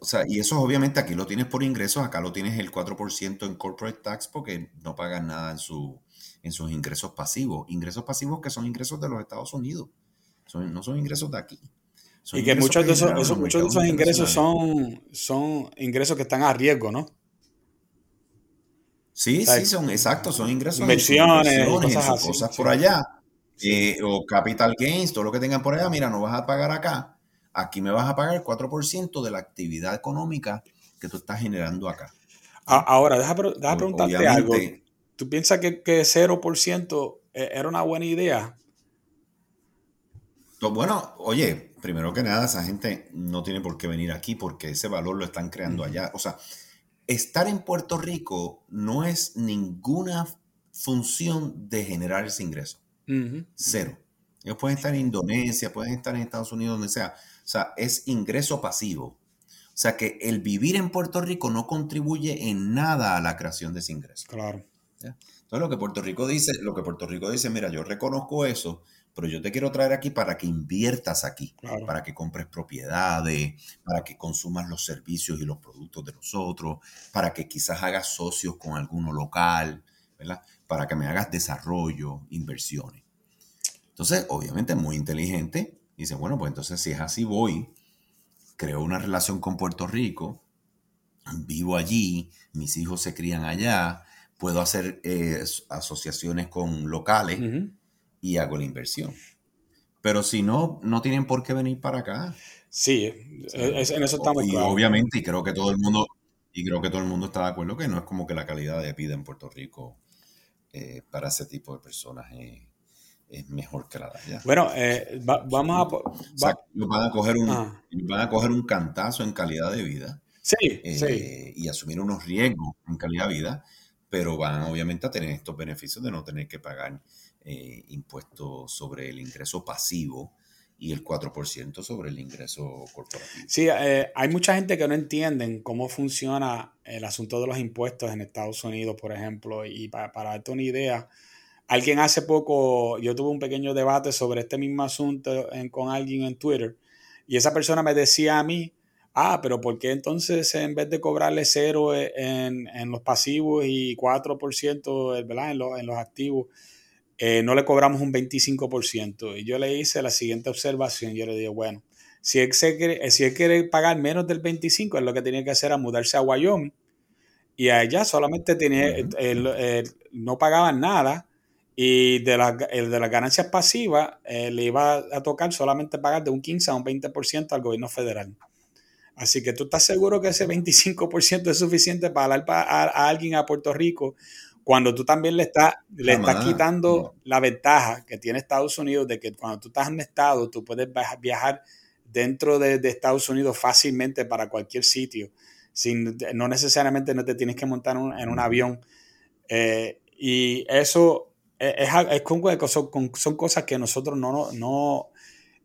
S2: O sea, y eso obviamente aquí lo tienes por ingresos, acá lo tienes el 4% en corporate tax porque no pagan nada en su, en sus ingresos pasivos. Ingresos pasivos que son ingresos de los Estados Unidos, no son ingresos de aquí.
S3: y que muchos de esos, muchos de esos ingresos son, son ingresos que están a riesgo, ¿no?
S2: Sí, sí, son exactos, son ingresos.
S3: Inversiones,
S2: cosas, por allá. Eh, o capital gains, todo lo que tengan por allá, mira, no vas a pagar acá. Aquí me vas a pagar el 4% de la actividad económica que tú estás generando acá.
S3: Ahora, deja, deja preguntarte algo. ¿Tú piensas que, que 0% e, era una buena idea?
S2: Bueno, oye, primero que nada, esa gente no tiene por qué venir aquí porque ese valor lo están creando allá. O sea, estar en Puerto Rico no es ninguna función de generar ese ingreso. Cero. Ellos pueden estar en Indonesia, pueden estar en Estados Unidos, donde sea. O sea, es ingreso pasivo. O sea que el vivir en Puerto Rico no contribuye en nada a la creación de ese ingreso.
S3: Claro.
S2: Entonces lo que Puerto Rico dice, lo que Puerto Rico dice, mira, yo reconozco eso, pero yo te quiero traer aquí para que inviertas aquí, para que compres propiedades, para que consumas los servicios y los productos de nosotros, para que quizás hagas socios con alguno local, ¿verdad? Para que me hagas desarrollo, inversiones. Entonces, obviamente, muy inteligente. Dice, bueno, pues entonces si es así, voy, creo una relación con Puerto Rico, vivo allí, mis hijos se crían allá, puedo hacer eh, asociaciones con locales y hago la inversión. Pero si no, no tienen por qué venir para acá.
S3: Sí, en eso estamos
S2: y obviamente, y creo que todo el mundo, y creo que todo el mundo está de acuerdo que no es como que la calidad de vida en Puerto Rico eh, para ese tipo de personas es, mejor que la de allá.
S3: Bueno, eh, vamos a...
S2: van a, coger un, ah. van a coger un cantazo en calidad de vida.
S3: Sí,
S2: eh,
S3: sí.
S2: Y asumir unos riesgos en calidad de vida, pero van obviamente a tener estos beneficios de no tener que pagar impuestos sobre el ingreso pasivo y el 4% sobre el ingreso corporativo.
S3: Sí, eh, hay mucha gente que no entienden cómo funciona el asunto de los impuestos en Estados Unidos, por ejemplo, y para, para darte una idea, alguien hace poco, yo tuve un pequeño debate sobre este mismo asunto con alguien en Twitter, y esa persona me decía a mí, ah, pero ¿por qué entonces en vez de cobrarle cero en, en los pasivos y 4% ¿verdad? En, los, en los activos, eh, no le cobramos un 25%. Y yo le hice la siguiente observación. Yo le dije, bueno, si él, quiere, si él quiere pagar menos del 25%, es lo que tenía que hacer a mudarse a Wyoming. Y allá solamente tenía, no pagaban nada. Y de, la, de las ganancias pasivas eh, le iba a tocar solamente pagar de un 15 a un 20% al gobierno federal. Así que tú estás seguro que ese 25% es suficiente para dar a alguien a Puerto Rico cuando tú también le estás, le estás quitando la ventaja que tiene Estados Unidos de que cuando tú estás en estado, tú puedes viajar dentro de, Estados Unidos fácilmente para cualquier sitio, sin, no necesariamente no te tienes que montar en un avión. Eh, y eso es, es, son, son, cosas que nosotros no, no,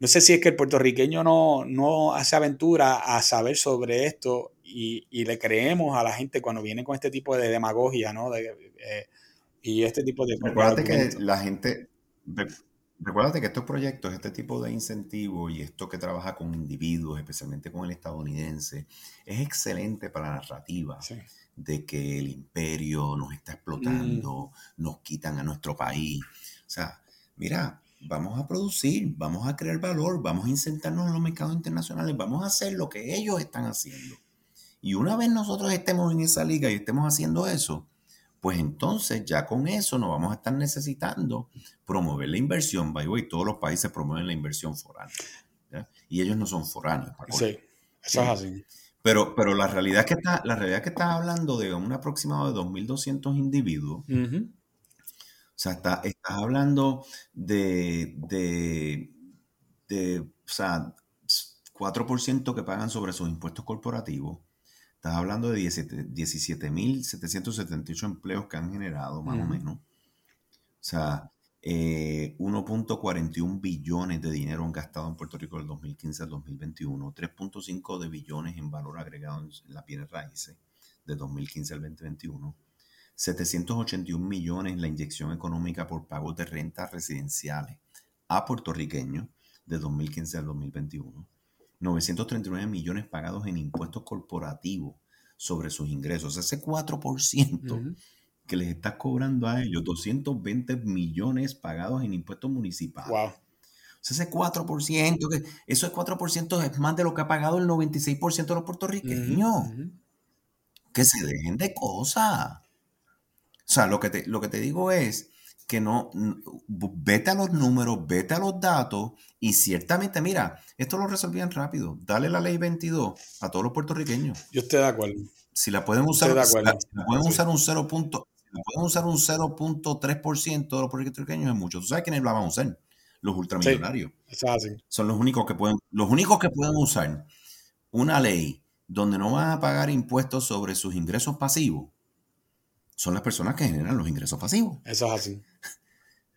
S3: no sé si es que el puertorriqueño no, no hace aventura a saber sobre esto y, le creemos a la gente cuando viene con este tipo de demagogia, ¿no? Eh, y este tipo de...
S2: Recuérdate que la gente... Recuérdate que estos proyectos, este tipo de incentivo y esto que trabaja con individuos, especialmente con el estadounidense, es excelente para la narrativa de que el imperio nos está explotando, mm. nos quitan a nuestro país. O sea, mira, vamos a producir, vamos a crear valor, vamos a insertarnos en los mercados internacionales, vamos a hacer lo que ellos están haciendo. Y una vez nosotros estemos en esa liga y estemos haciendo eso, pues entonces ya con eso nos vamos a estar necesitando promover la inversión. By the way, todos los países promueven la inversión foránea. Y ellos no son foráneos.
S3: Sí, eso es así.
S2: Pero, pero la realidad es que está, la realidad que estás hablando de un aproximado de 2.200 individuos. O sea, estás hablando de, de, de o sea, 4% que pagan sobre sus impuestos corporativos. Estás hablando de 17.778 empleos que han generado, más o menos. O sea, 1.41 eh, billones de dinero han gastado en Puerto Rico del 2015 al 2021, 3.5 de billones en valor agregado en la piel raíces de 2015 al 2021. 781 millones en la inyección económica por pagos de rentas residenciales a puertorriqueños de 2015 al 2021. 939 millones pagados en impuestos corporativos sobre sus ingresos. Ese 4% que les está cobrando a ellos, 220 millones pagados en impuestos municipales. Wow. O sea, ese 4%, que eso 4% es más de lo que ha pagado el 96% de los puertorriqueños. Que se dejen de cosas. O sea, lo que te, lo que te digo es que no, vete a los números, vete a los datos y ciertamente, mira, esto lo resolvían rápido. Dale la ley 22 a todos los puertorriqueños.
S3: Yo estoy de acuerdo.
S2: Si la pueden usar, si pueden usar un 0. pueden usar un 0.3% de los puertorriqueños es mucho. ¿Tú sabes quiénes lo van a usar? Los ultramillonarios. Son los únicos que pueden, los únicos que pueden usar una ley donde no van a pagar impuestos sobre sus ingresos pasivos son las personas que generan los ingresos pasivos.
S3: Eso es así.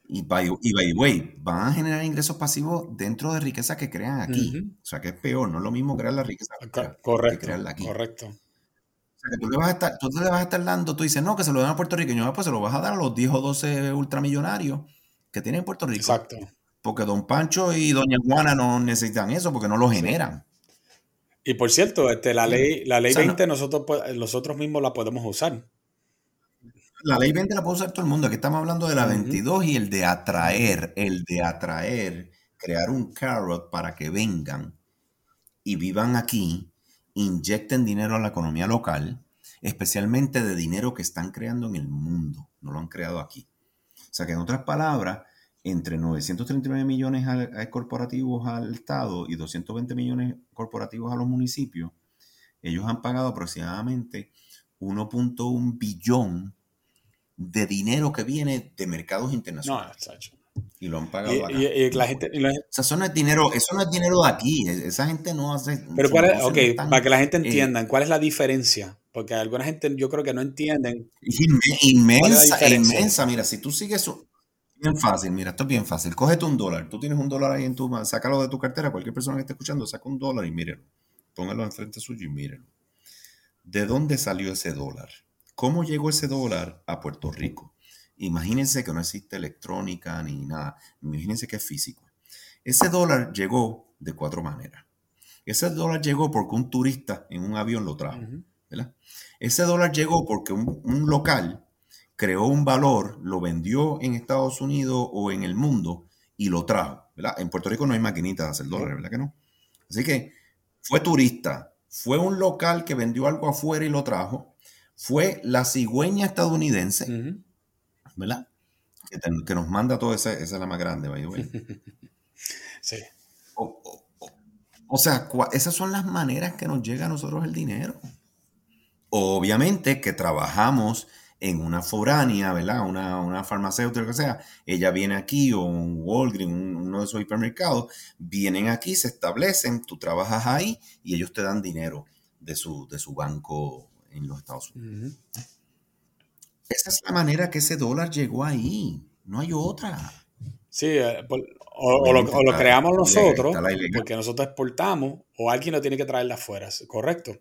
S2: Y by, y by the way, van a generar ingresos pasivos dentro de riqueza que crean aquí. O sea, que es peor, no es lo mismo crear la riqueza
S3: correcto, que crearla aquí. Correcto.
S2: O sea, que tú le vas a estar, tú le vas a estar dando, tú dices, no, que se lo den a puertorriqueños, ah, pues se lo vas a dar a los 10 o 12 ultramillonarios que tienen Puerto Rico.
S3: Exacto.
S2: Porque Don Pancho y Doña Juana no necesitan eso porque no lo generan.
S3: Y por cierto, este, la ley, la ley 20 nosotros, nosotros mismos la podemos usar
S2: la ley 20 la puede usar todo el mundo. Aquí estamos hablando de la 22 y el de atraer, el de atraer, crear un carrot para que vengan y vivan aquí, inyecten dinero a la economía local, especialmente de dinero que están creando en el mundo, no lo han creado aquí. O sea que en otras palabras, entre 939 millones a, corporativos al Estado y 220 millones corporativos a los municipios, ellos han pagado aproximadamente 1.1 billón de dinero que viene de mercados internacionales. No, y lo han pagado
S3: y, la gente,
S2: O sea, eso no es dinero, eso no es dinero de aquí. E, esa gente no hace.
S3: Pero para que la gente eh, entienda, ¿cuál es la diferencia? Porque alguna gente yo creo que no entienden.
S2: Inmensa, inmensa. Mira, si tú sigues eso. Bien fácil, mira, esto es bien fácil. Cógete un dólar. Tú tienes un dólar ahí en tu mano, sácalo de tu cartera. Cualquier persona que esté escuchando, saca un dólar y mírenlo. Póngalo enfrente suyo y mírenlo. ¿De dónde salió ese dólar? ¿Cómo llegó ese dólar a Puerto Rico? Imagínense que no existe electrónica ni nada. Imagínense que es físico. Ese dólar llegó de cuatro maneras. Ese dólar llegó porque un turista en un avión lo trajo. Ese dólar llegó porque un, local creó un valor, lo vendió en Estados Unidos o en el mundo y lo trajo. En Puerto Rico no hay maquinitas de hacer dólares, ¿verdad que no? Así que fue turista, fue un local que vendió algo afuera y lo trajo, fue la cigüeña estadounidense, ¿verdad? Que, nos manda todo esa, esa es la más grande, by
S3: Sí.
S2: O, sea, esas son las maneras que nos llega a nosotros el dinero. Obviamente que trabajamos en una foránea, ¿verdad? Una, una farmacéutica, lo que sea. Ella viene aquí o un Walgreens, uno de esos hipermercados, vienen aquí, se establecen, tú trabajas ahí y ellos te dan dinero de su, de su banco en los Estados Unidos. Esa es la manera que ese dólar llegó ahí. No hay otra.
S3: Sí, eh, o, lo, creamos nosotros, porque nosotros exportamos, o alguien lo tiene que traer de afuera, ¿correcto?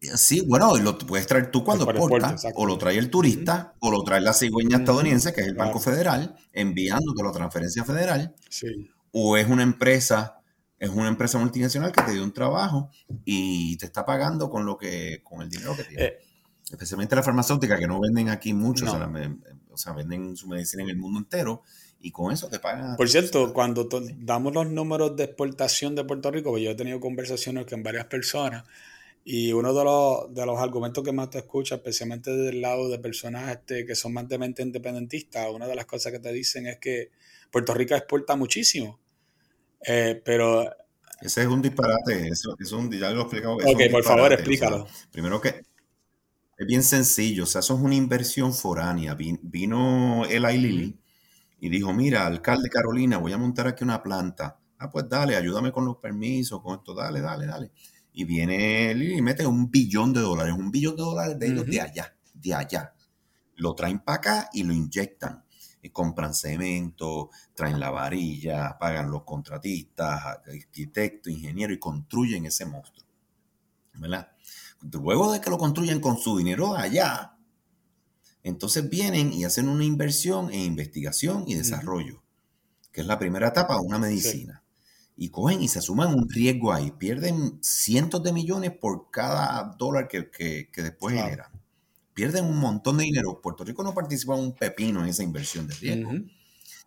S2: Eh, sí, bueno, lo puedes traer tú cuando exportas, o lo trae el turista, o lo trae la cigüeña estadounidense, que es el Banco Federal, enviándote la transferencia federal,
S3: sí.
S2: o es una empresa, es una empresa multinacional que te dio un trabajo y te está pagando con lo que, con el dinero que tiene. Eh, especialmente la farmacéutica, que no venden aquí mucho, o, sea, venden su medicina en el mundo entero, y con eso te pagan.
S3: Por cierto, cuando damos los números de exportación de Puerto Rico, pues yo he tenido conversaciones con varias personas, y uno de los, de los argumentos que más te escucha, especialmente del lado de personas este, que son más de mente independentistas, una de las cosas que te dicen es que Puerto Rico exporta muchísimo, eh, pero...
S2: Ese es un disparate, eso, es un, ya lo he explicado.
S3: Ok, por favor, explícalo.
S2: primero que es bien sencillo, o sea, eso es una inversión foránea. Vino el Lilly y dijo, mira, alcalde Carolina, voy a montar aquí una planta. Ah, pues dale, ayúdame con los permisos, con esto, dale, dale, dale. Y viene Lilly y mete un billón de dólares, un billón de dólares de ellos de allá, de allá. Lo traen para acá y lo inyectan. Y compran cemento, traen la varilla, pagan los contratistas, arquitectos, ingenieros y construyen ese monstruo. ¿Verdad? luego de que lo construyen con su dinero allá, entonces vienen y hacen una inversión en investigación y desarrollo, que es la primera etapa de una medicina. Y cogen y se asuman un riesgo ahí. Pierden cientos de millones por cada dólar que, después generan. Pierden un montón de dinero. Puerto Rico no participa un pepino en esa inversión de riesgo.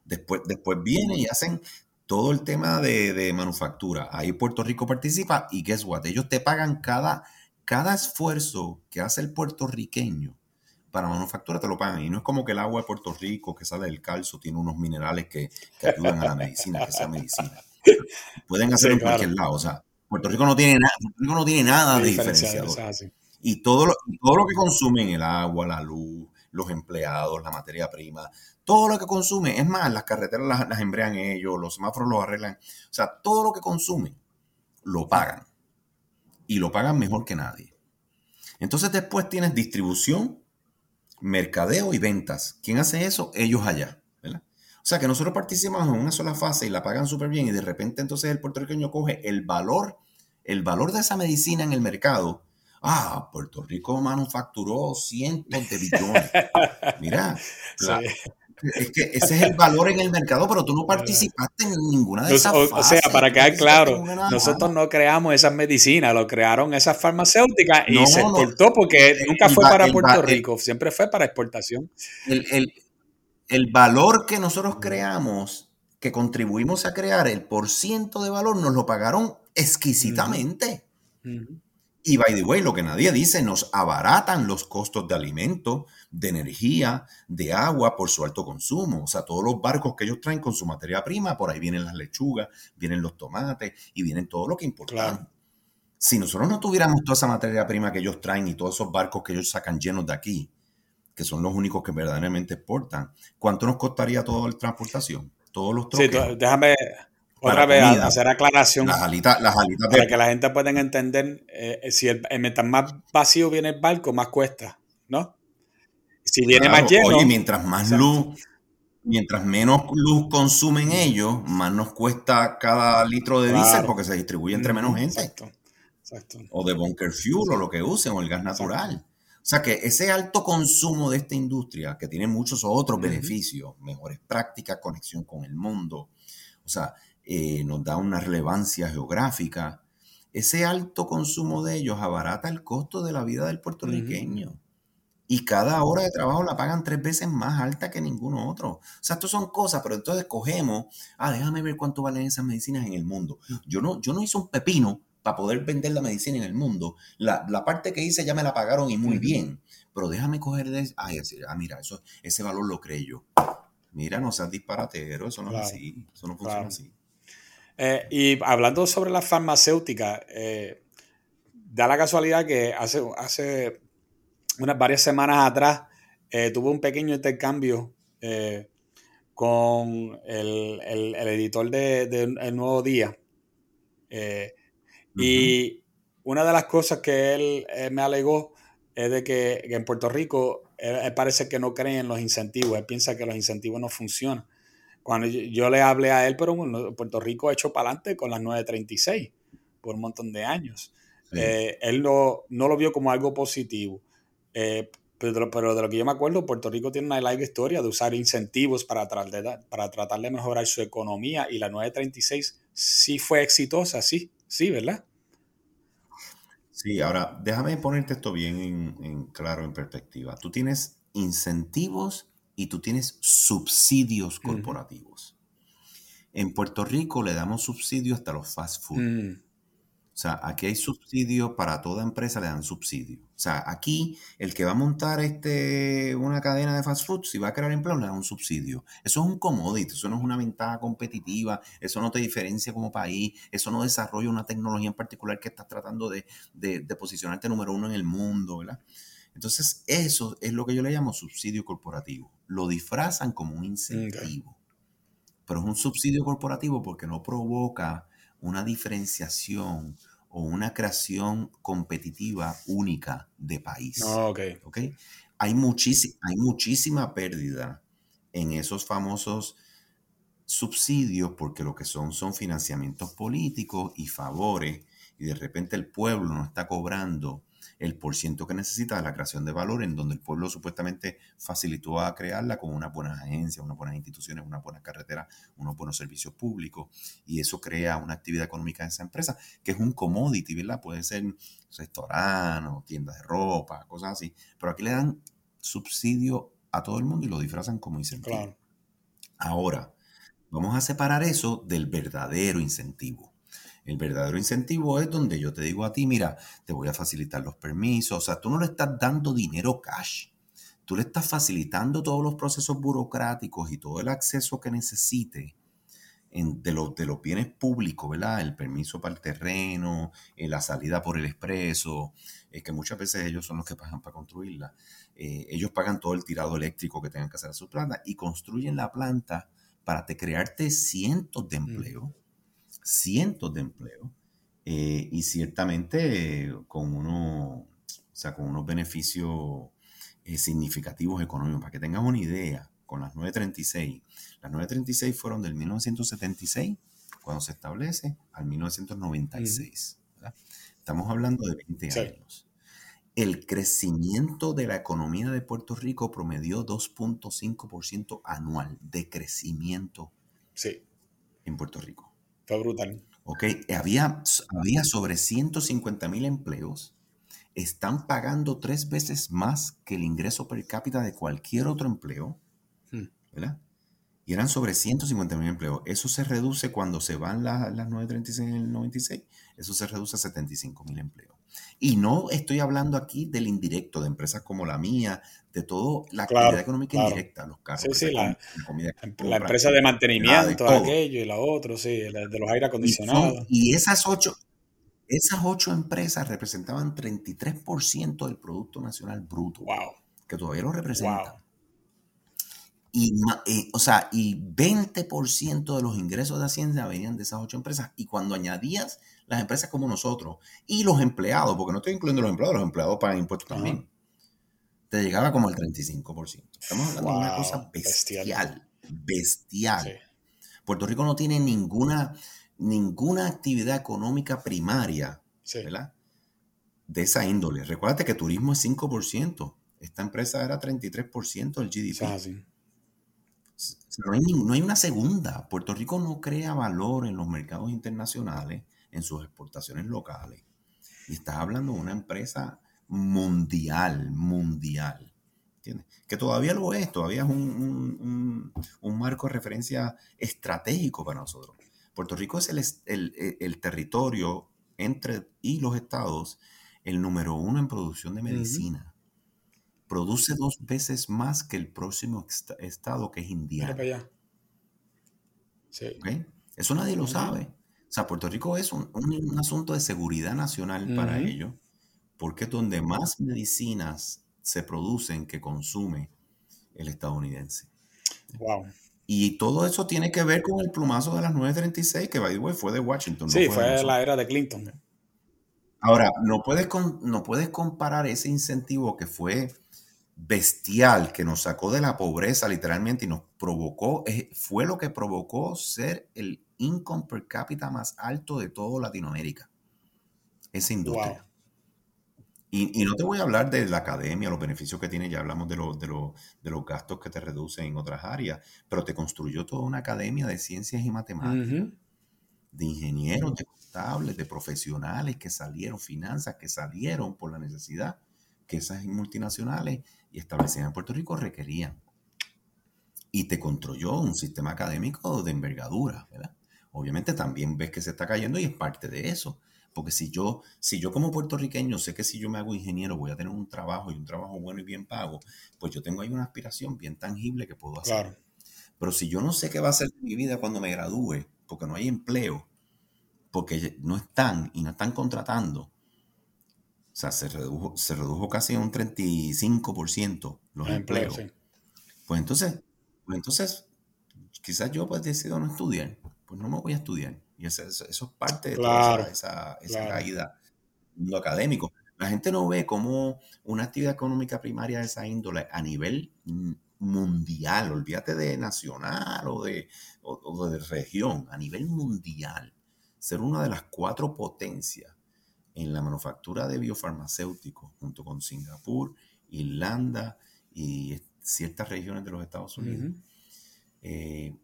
S2: después, después vienen y hacen todo el tema de, de, manufactura. Ahí Puerto Rico participa y guess what? Ellos te pagan cada cada esfuerzo que hace el puertorriqueño para manufactura te lo pagan. Y no es como que el agua de Puerto Rico que sale del calzo tiene unos minerales que, ayudan a la medicina, que sea medicina. Pueden hacerlo en cualquier lado. O sea, Puerto Rico no tiene nada, Puerto Rico no tiene nada de diferenciador. Y todo lo, todo lo que consumen, el agua, la luz, los empleados, la materia prima, todo lo que consumen, es más, las carreteras las, embrean ellos, los semáforos los arreglan. O sea, todo lo que consumen, lo pagan y lo pagan mejor que nadie. Entonces después tienes distribución, mercadeo y ventas. ¿Quién hace eso? Ellos allá. O sea que nosotros participamos en una sola fase y la pagan súper bien y de repente entonces el puertorriqueño coge el valor, el valor de esa medicina en el mercado. Ah, Puerto Rico manufacturó cientos de billones. Mira, es que ese es el valor en el mercado, pero tú no participaste en ninguna de esas
S3: O, sea, para quedar claro, nosotros no creamos esas medicinas, lo crearon esas farmacéuticas y se exportó porque nunca fue para Puerto Rico, siempre fue para exportación.
S2: El, valor que nosotros creamos, que contribuimos a crear, el por ciento de valor, nos lo pagaron exquisitamente. Y by the way, lo que nadie dice, nos abaratan los costos de alimentos, de energía, de agua por su alto consumo. O sea, todos los barcos que ellos traen con su materia prima, por ahí vienen las lechugas, vienen los tomates y vienen todo lo que importa. Si nosotros no tuviéramos toda esa materia prima que ellos traen y todos esos barcos que ellos sacan llenos de aquí, que son los únicos que verdaderamente exportan, ¿cuánto nos costaría toda la transportación? Todos los
S3: troques. Sí, déjame otra vez hacer aclaración.
S2: Las alitas, las
S3: Para que la gente pueda entender, eh, si el, mientras más vacío viene el barco, más cuesta, ¿no? Si viene más lleno.
S2: Oye, mientras más luz, mientras menos luz consumen ellos, más nos cuesta cada litro de diésel porque se distribuye entre menos gente. Exacto. Exacto. O de bunker fuel o lo que usen, o el gas natural. O sea que ese alto consumo de esta industria, que tiene muchos otros beneficios, mejores prácticas, conexión con el mundo, o sea, eh, nos da una relevancia geográfica. Ese alto consumo de ellos abarata el costo de la vida del puertorriqueño. Y cada hora de trabajo la pagan tres veces más alta que ningún otro. O sea, esto son cosas, pero entonces cogemos, ah, déjame ver cuánto valen esas medicinas en el mundo. Yo no, yo no hice un pepino para poder vender la medicina en el mundo. La, parte que hice ya me la pagaron y muy bien. Pero déjame coger de... Ah, ah, mira, eso, ese valor lo creo yo. Mira, no seas disparatero, eso no es así. Eso no funciona así.
S3: Eh, y hablando sobre la farmacéutica, eh, da la casualidad que hace, hace unas varias semanas atrás eh, tuve un pequeño intercambio con el, editor de, El Nuevo Día. Y una de las cosas que él me alegó es de que, en Puerto Rico él, parece que no cree en los incentivos, él piensa que los incentivos no funcionan. Cuando yo, le hablé a él, pero Puerto Rico ha hecho para adelante con las 936 por un montón de años. Eh, él no, no, lo vio como algo positivo. Eh, pero, pero, de lo que yo me acuerdo, Puerto Rico tiene una larga historia de usar incentivos para, tratar, para tratar de mejorar su economía y la 936 sí fue exitosa, sí, sí, ¿verdad?
S2: Sí, ahora déjame ponerte esto bien en, en claro, en perspectiva. Tú tienes incentivos y tú tienes subsidios corporativos. En Puerto Rico le damos subsidio hasta los fast food. Mm. O sea, aquí hay subsidio para toda empresa, le dan subsidio. O sea, aquí el que va a montar este, una cadena de fast food, si va a crear empleo, le da un subsidio. Eso es un commodity, eso no es una ventaja competitiva, eso no te diferencia como país, eso no desarrolla una tecnología en particular que estás tratando de, de posicionarte número uno en el mundo, ¿verdad? Entonces, eso es lo que yo le llamo subsidio corporativo. Lo disfrazan como un incentivo, pero es un subsidio corporativo porque no provoca una diferenciación o una creación competitiva única de país.
S3: Ah,
S2: okay. Hay, hay muchísima pérdida en esos famosos subsidios porque lo que son son financiamientos políticos y favores y de repente el pueblo no está cobrando el porciento que necesita de la creación de valor, en donde el pueblo supuestamente facilitó a crearla con unas buenas agencias, unas buenas instituciones, unas buenas carreteras, unos buenos servicios públicos, y eso crea una actividad económica en esa empresa, que es un commodity, ¿verdad? Puede ser restaurante o tiendas de ropa, cosas así, pero aquí le dan subsidio a todo el mundo y lo disfrazan como incentivo. Ahora, vamos a separar eso del verdadero incentivo. El verdadero incentivo es donde yo te digo a ti, mira, te voy a facilitar los permisos. O sea, tú no le estás dando dinero cash. Tú le estás facilitando todos los procesos burocráticos y todo el acceso que necesite de, los, de los bienes públicos, ¿verdad? El permiso para el terreno, eh, la salida por el expreso, es que muchas veces ellos son los que pagan para construirla. Eh, ellos pagan todo el tirado eléctrico que tengan que hacer a su planta y construyen la planta para te crearte cientos de mm. Cientos de empleos eh, y ciertamente con, uno, sea, con unos beneficios eh, significativos económicos. Para que tengas una idea, con las 936, las 936 fueron del 1976, cuando se establece, al 1996. Estamos hablando de 20 años. El crecimiento de la economía de Puerto Rico promedió 2.5% anual de crecimiento
S3: sí.
S2: en Puerto Rico.
S3: Fue brutal.
S2: Ok, había, había sobre 150 mil empleos. Están pagando tres veces más que el ingreso per cápita de cualquier otro empleo. Hmm. ¿Verdad? Y eran sobre 150 mil empleos. Eso se reduce cuando se van las, las 936 en el 96. Eso se reduce a 75 mil empleos. Y no estoy hablando aquí del indirecto, de empresas como la mía, de todo la actividad económica indirecta, los carros.
S3: Sí, sí, la, la, empresa de mantenimiento, aquello y la otra, sí, de los aire acondicionados.
S2: Y, esas ocho, esas ocho empresas representaban 33% del Producto Nacional Bruto.
S3: Wow.
S2: Que todavía lo representan. Y, eh, o sea, y 20% de los ingresos de Hacienda venían de esas ocho empresas. Y cuando añadías las empresas como nosotros y los empleados, porque no estoy incluyendo los empleados, los empleados pagan impuestos también, te llegaba como al 35%. Estamos hablando de una cosa bestial, bestial. Puerto Rico no tiene ninguna, ninguna actividad económica primaria, ¿verdad? De esa índole. Recuérdate que turismo es 5%. Esta empresa era 33% del GDP. No hay, no hay, una segunda. Puerto Rico no crea valor en los mercados internacionales, en sus exportaciones locales. Y estás hablando de una empresa mundial, mundial. ¿Entiendes? Que todavía lo es, todavía es un, marco de referencia estratégico para nosotros. Puerto Rico es el, territorio entre y los estados el número uno en producción de medicina produce dos veces más que el próximo estado que es Indiana. Eso nadie lo sabe. O sea, Puerto Rico es un, asunto de seguridad nacional para ello, porque es donde más medicinas se producen que consume el estadounidense.
S3: Wow.
S2: Y todo eso tiene que ver con el plumazo de las 936, que by the way fue de Washington.
S3: Sí, fue, la era de Clinton.
S2: Ahora, no puedes, no puedes comparar ese incentivo que fue bestial que nos sacó de la pobreza literalmente y nos provocó, fue lo que provocó ser el income per cápita más alto de toda Latinoamérica. Esa industria. Y, no te voy a hablar de la academia, los beneficios que tiene, ya hablamos de, de, de los gastos que te reducen en otras áreas, pero te construyó toda una academia de ciencias y matemáticas, de ingenieros, de contables, de profesionales que salieron, finanzas que salieron por la necesidad que esas multinacionales y establecidas en Puerto Rico requerían. Y te construyó un sistema académico de envergadura, ¿verdad? Obviamente también ves que se está cayendo y es parte de eso. Porque si yo, si yo como puertorriqueño sé que si yo me hago ingeniero voy a tener un trabajo y un trabajo bueno y bien pago, pues yo tengo ahí una aspiración bien tangible que puedo hacer. Pero si yo no sé qué va a ser mi vida cuando me gradúe, porque no hay empleo, porque no están y no están contratando, o sea, se redujo, se redujo casi a un 35% los empleos. Pues entonces, pues entonces, quizás yo pues decido no estudiar. Pues no me voy a estudiar. Y eso, es parte de toda esa, caída mundo académico. La gente no ve cómo una actividad económica primaria de esa índole a nivel mundial, olvídate de nacional o de, o de región, a nivel mundial, ser una de las cuatro potencias en la manufactura de biofarmacéuticos junto con Singapur, Irlanda y ciertas regiones de los Estados Unidos. Eh,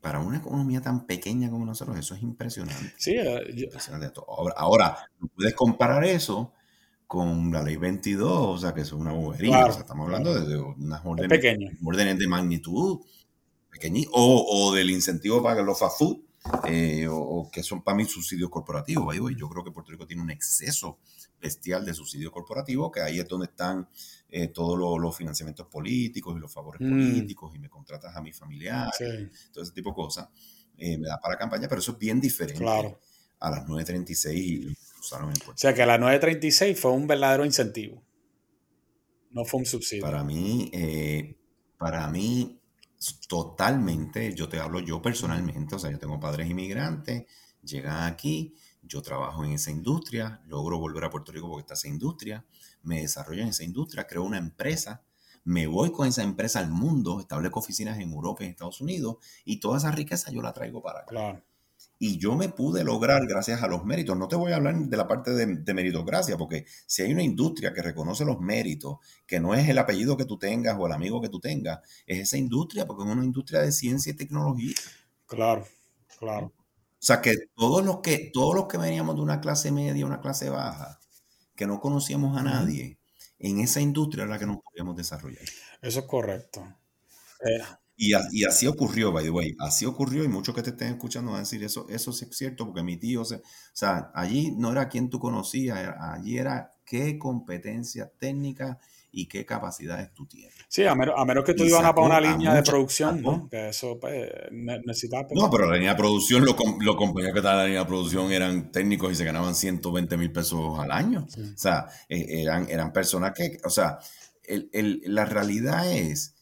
S2: para una economía tan pequeña como nosotros, eso es impresionante.
S3: Sí,
S2: Ahora, no puedes comparar eso con la ley 22, o sea, que es una bobería. estamos hablando de, unas órdenes, de magnitud pequeña, o, o, del incentivo para los fast food, eh, o, que son para mí subsidios corporativos. Yo creo que Puerto Rico tiene un exceso bestial de subsidios corporativos, que ahí es donde están eh, todos los, financiamientos políticos y los favores mm. políticos, y me contratas a mi familiar, todo ese tipo de cosas. Eh, me da para campaña, pero eso es bien diferente a las 936 y
S3: usaron en O sea que a las 936 fue un verdadero incentivo. No fue un subsidio.
S2: Para mí, para mí, totalmente, yo te hablo yo personalmente, o sea, yo tengo padres inmigrantes, llegan aquí, yo trabajo en esa industria, logro volver a Puerto Rico porque está esa industria, me desarrollo en esa industria, creo una empresa, me voy con esa empresa al mundo, establezco oficinas en Europa y en Estados Unidos y toda esa riqueza yo la traigo para acá.
S3: Claro.
S2: Y yo me pude lograr gracias a los méritos. No te voy a hablar de la parte de, meritocracia, porque si hay una industria que reconoce los méritos, que no es el apellido que tú tengas o el amigo que tú tengas, es esa industria, porque es una industria de ciencia y tecnología.
S3: Claro, claro.
S2: O sea que todos los que, todos los que veníamos de una clase media, una clase baja, que no conocíamos a nadie, en esa industria era la que nos podíamos desarrollar.
S3: Eso es correcto. Eh,
S2: Y, así ocurrió, by the way, así ocurrió y muchos que te estén escuchando van a decir eso, eso sí es cierto porque mi tío, se, o sea, allí no era quien tú conocías, allí era qué competencia técnica y qué capacidades tú tienes.
S3: Sí, a menos, a menos que tú ibas a para una línea de producción, ¿no? Que eso pues, necesitaba...
S2: No, pero la línea de producción, lo, lo compañía que estaba en la línea de producción eran técnicos y se ganaban 120 mil pesos al año. O sea, eh, eran, eran personas que, o sea, el, el, la realidad es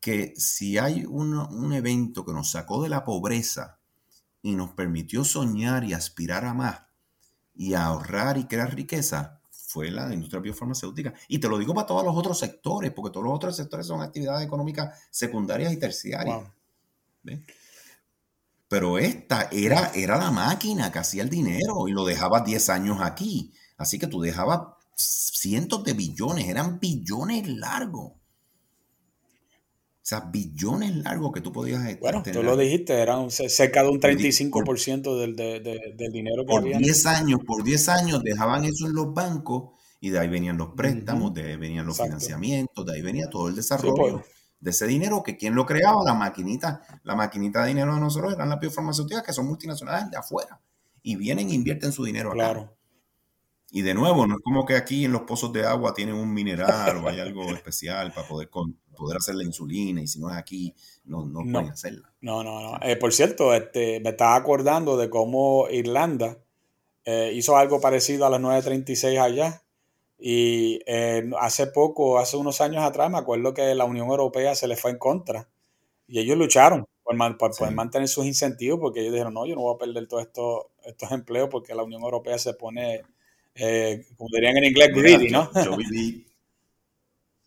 S2: que si hay un, un evento que nos sacó de la pobreza y nos permitió soñar y aspirar a más y ahorrar y crear riqueza, fue la industria biofarmacéutica. Y te lo digo para todos los otros sectores, porque todos los otros sectores son actividades económicas secundarias y terciarias. Pero esta era, era la máquina que hacía el dinero y lo dejaba 10 años aquí. Así que tú dejabas cientos de billones, eran billones largos sea, billones largos que tú podías
S3: Bueno, tú lo dijiste, eran cerca de un 35% del, del dinero
S2: que Por 10 años, por 10 años dejaban eso en los bancos y de ahí venían los préstamos, de ahí venían los financiamientos, de ahí venía todo el desarrollo pues. de ese dinero que quien lo creaba, la maquinita, la maquinita de dinero de nosotros eran las biofarmacéuticas que son multinacionales de afuera y vienen e invierten su dinero acá. Claro. Y de nuevo, no es como que aquí en los pozos de agua tienen un mineral o hay algo especial para poder, poder hacer la insulina y si no es aquí, no, no, pueden hacerla.
S3: No, no, no. Eh, por cierto, este, me estaba acordando de cómo Irlanda eh, hizo algo parecido a las 936 allá. Y eh, hace poco, hace unos años atrás, me acuerdo que la Unión Europea se le fue en contra. Y ellos lucharon por, por, mantener sus incentivos, porque ellos dijeron, no, yo no voy a perder todos estos, estos empleos porque la Unión Europea se pone eh, como dirían en inglés, greedy, ¿no?
S2: Yo, viví,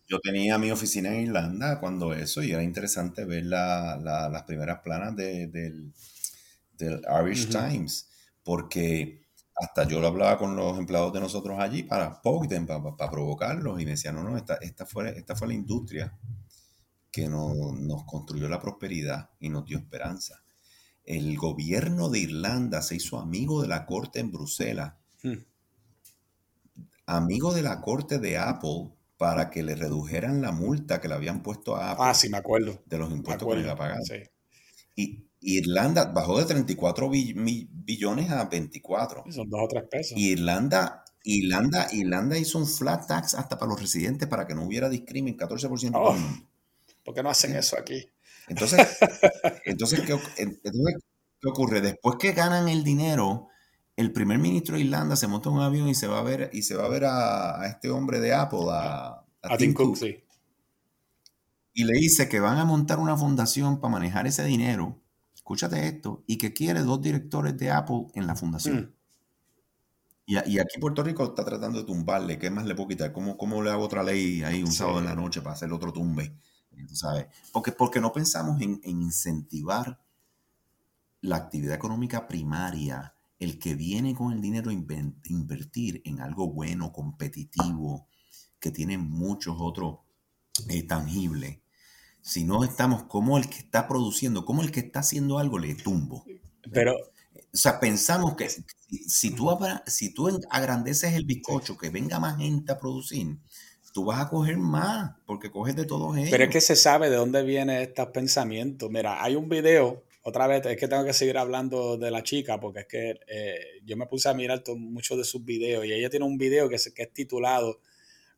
S2: yo tenía mi oficina en Irlanda cuando eso, y era interesante ver las primeras planas del, del Irish Times, porque hasta yo lo hablaba con los empleados de nosotros allí para para, provocarlos, y me decían, no, no, esta, esta, fue, esta fue la industria que nos construyó la prosperidad y nos dio esperanza. El gobierno de Irlanda se hizo amigo de la corte en Bruselas. Hmm. Amigo de la corte de Apple para que le redujeran la multa que le habían puesto a Apple.
S3: Ah, sí, me acuerdo.
S2: De los impuestos que le iba a pagar. Y Irlanda bajó de 34 billones a 24.
S3: Son dos o tres pesos.
S2: Y Irlanda, Irlanda, Irlanda hizo un flat tax hasta para los residentes para que no hubiera discrimen, 14% oh,
S3: ¿Por qué no hacen eso aquí?
S2: Entonces, entonces, ¿qué, entonces, ¿qué ocurre? Después que ganan el dinero, el primer ministro de Irlanda se monta en un avión y se va a ver, y se va a, ver a, este hombre de Apple, a,
S3: Tim, Cook,
S2: y le dice que van a montar una fundación para manejar ese dinero, escúchate esto, y que quiere dos directores de Apple en la fundación. Mm. Y, aquí Puerto Rico está tratando de tumbarle, ¿qué más le puedo quitar? ¿Cómo, cómo le hago otra ley ahí un sábado en la noche para hacer otro tumbe? ¿Sabes? Porque, porque no pensamos en, en incentivar la actividad económica primaria el que viene con el dinero a invertir en algo bueno, competitivo, que tiene muchos otros eh, tangibles, si no estamos como el que está produciendo, como el que está haciendo algo, le tumbo.
S3: Pero,
S2: o sea, pensamos que si, tú, si tú agrandeces el bizcocho, que venga más gente a producir, tú vas a coger más, porque coges de todos ellos.
S3: Pero es que se sabe de dónde viene estos pensamientos. Mira, hay un video otra vez es que tengo que seguir hablando de la chica porque es que eh, yo me puse a mirar muchos de sus videos y ella tiene un video que, que es titulado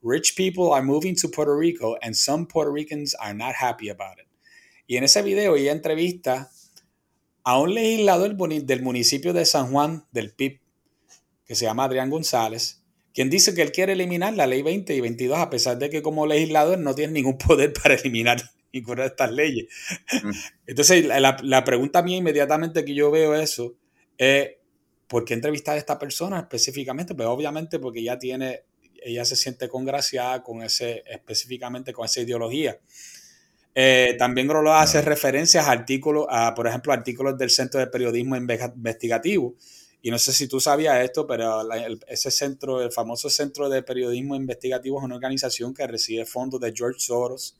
S3: Rich people are moving to Puerto Rico and some Puerto Ricans are not happy about it. Y en ese video ella entrevista a un legislador del municipio de San Juan del PIB que se llama Adrián González, quien dice que él quiere eliminar la ley 20 y 22 a pesar de que como legislador no tiene ningún poder para eliminar ninguna de estas leyes. Entonces, la, la, pregunta mía inmediatamente que yo veo eso es, ¿por qué entrevistar a esta persona específicamente? Pues obviamente porque ella tiene, ella se siente congraciada con ese, específicamente con esa ideología. Eh, también lo hace referencias a artículos, a, por ejemplo, artículos del Centro de Periodismo Investigativo. Y no sé si tú sabías esto, pero ese centro, el famoso Centro de Periodismo Investigativo es una organización que recibe fondos de George Soros,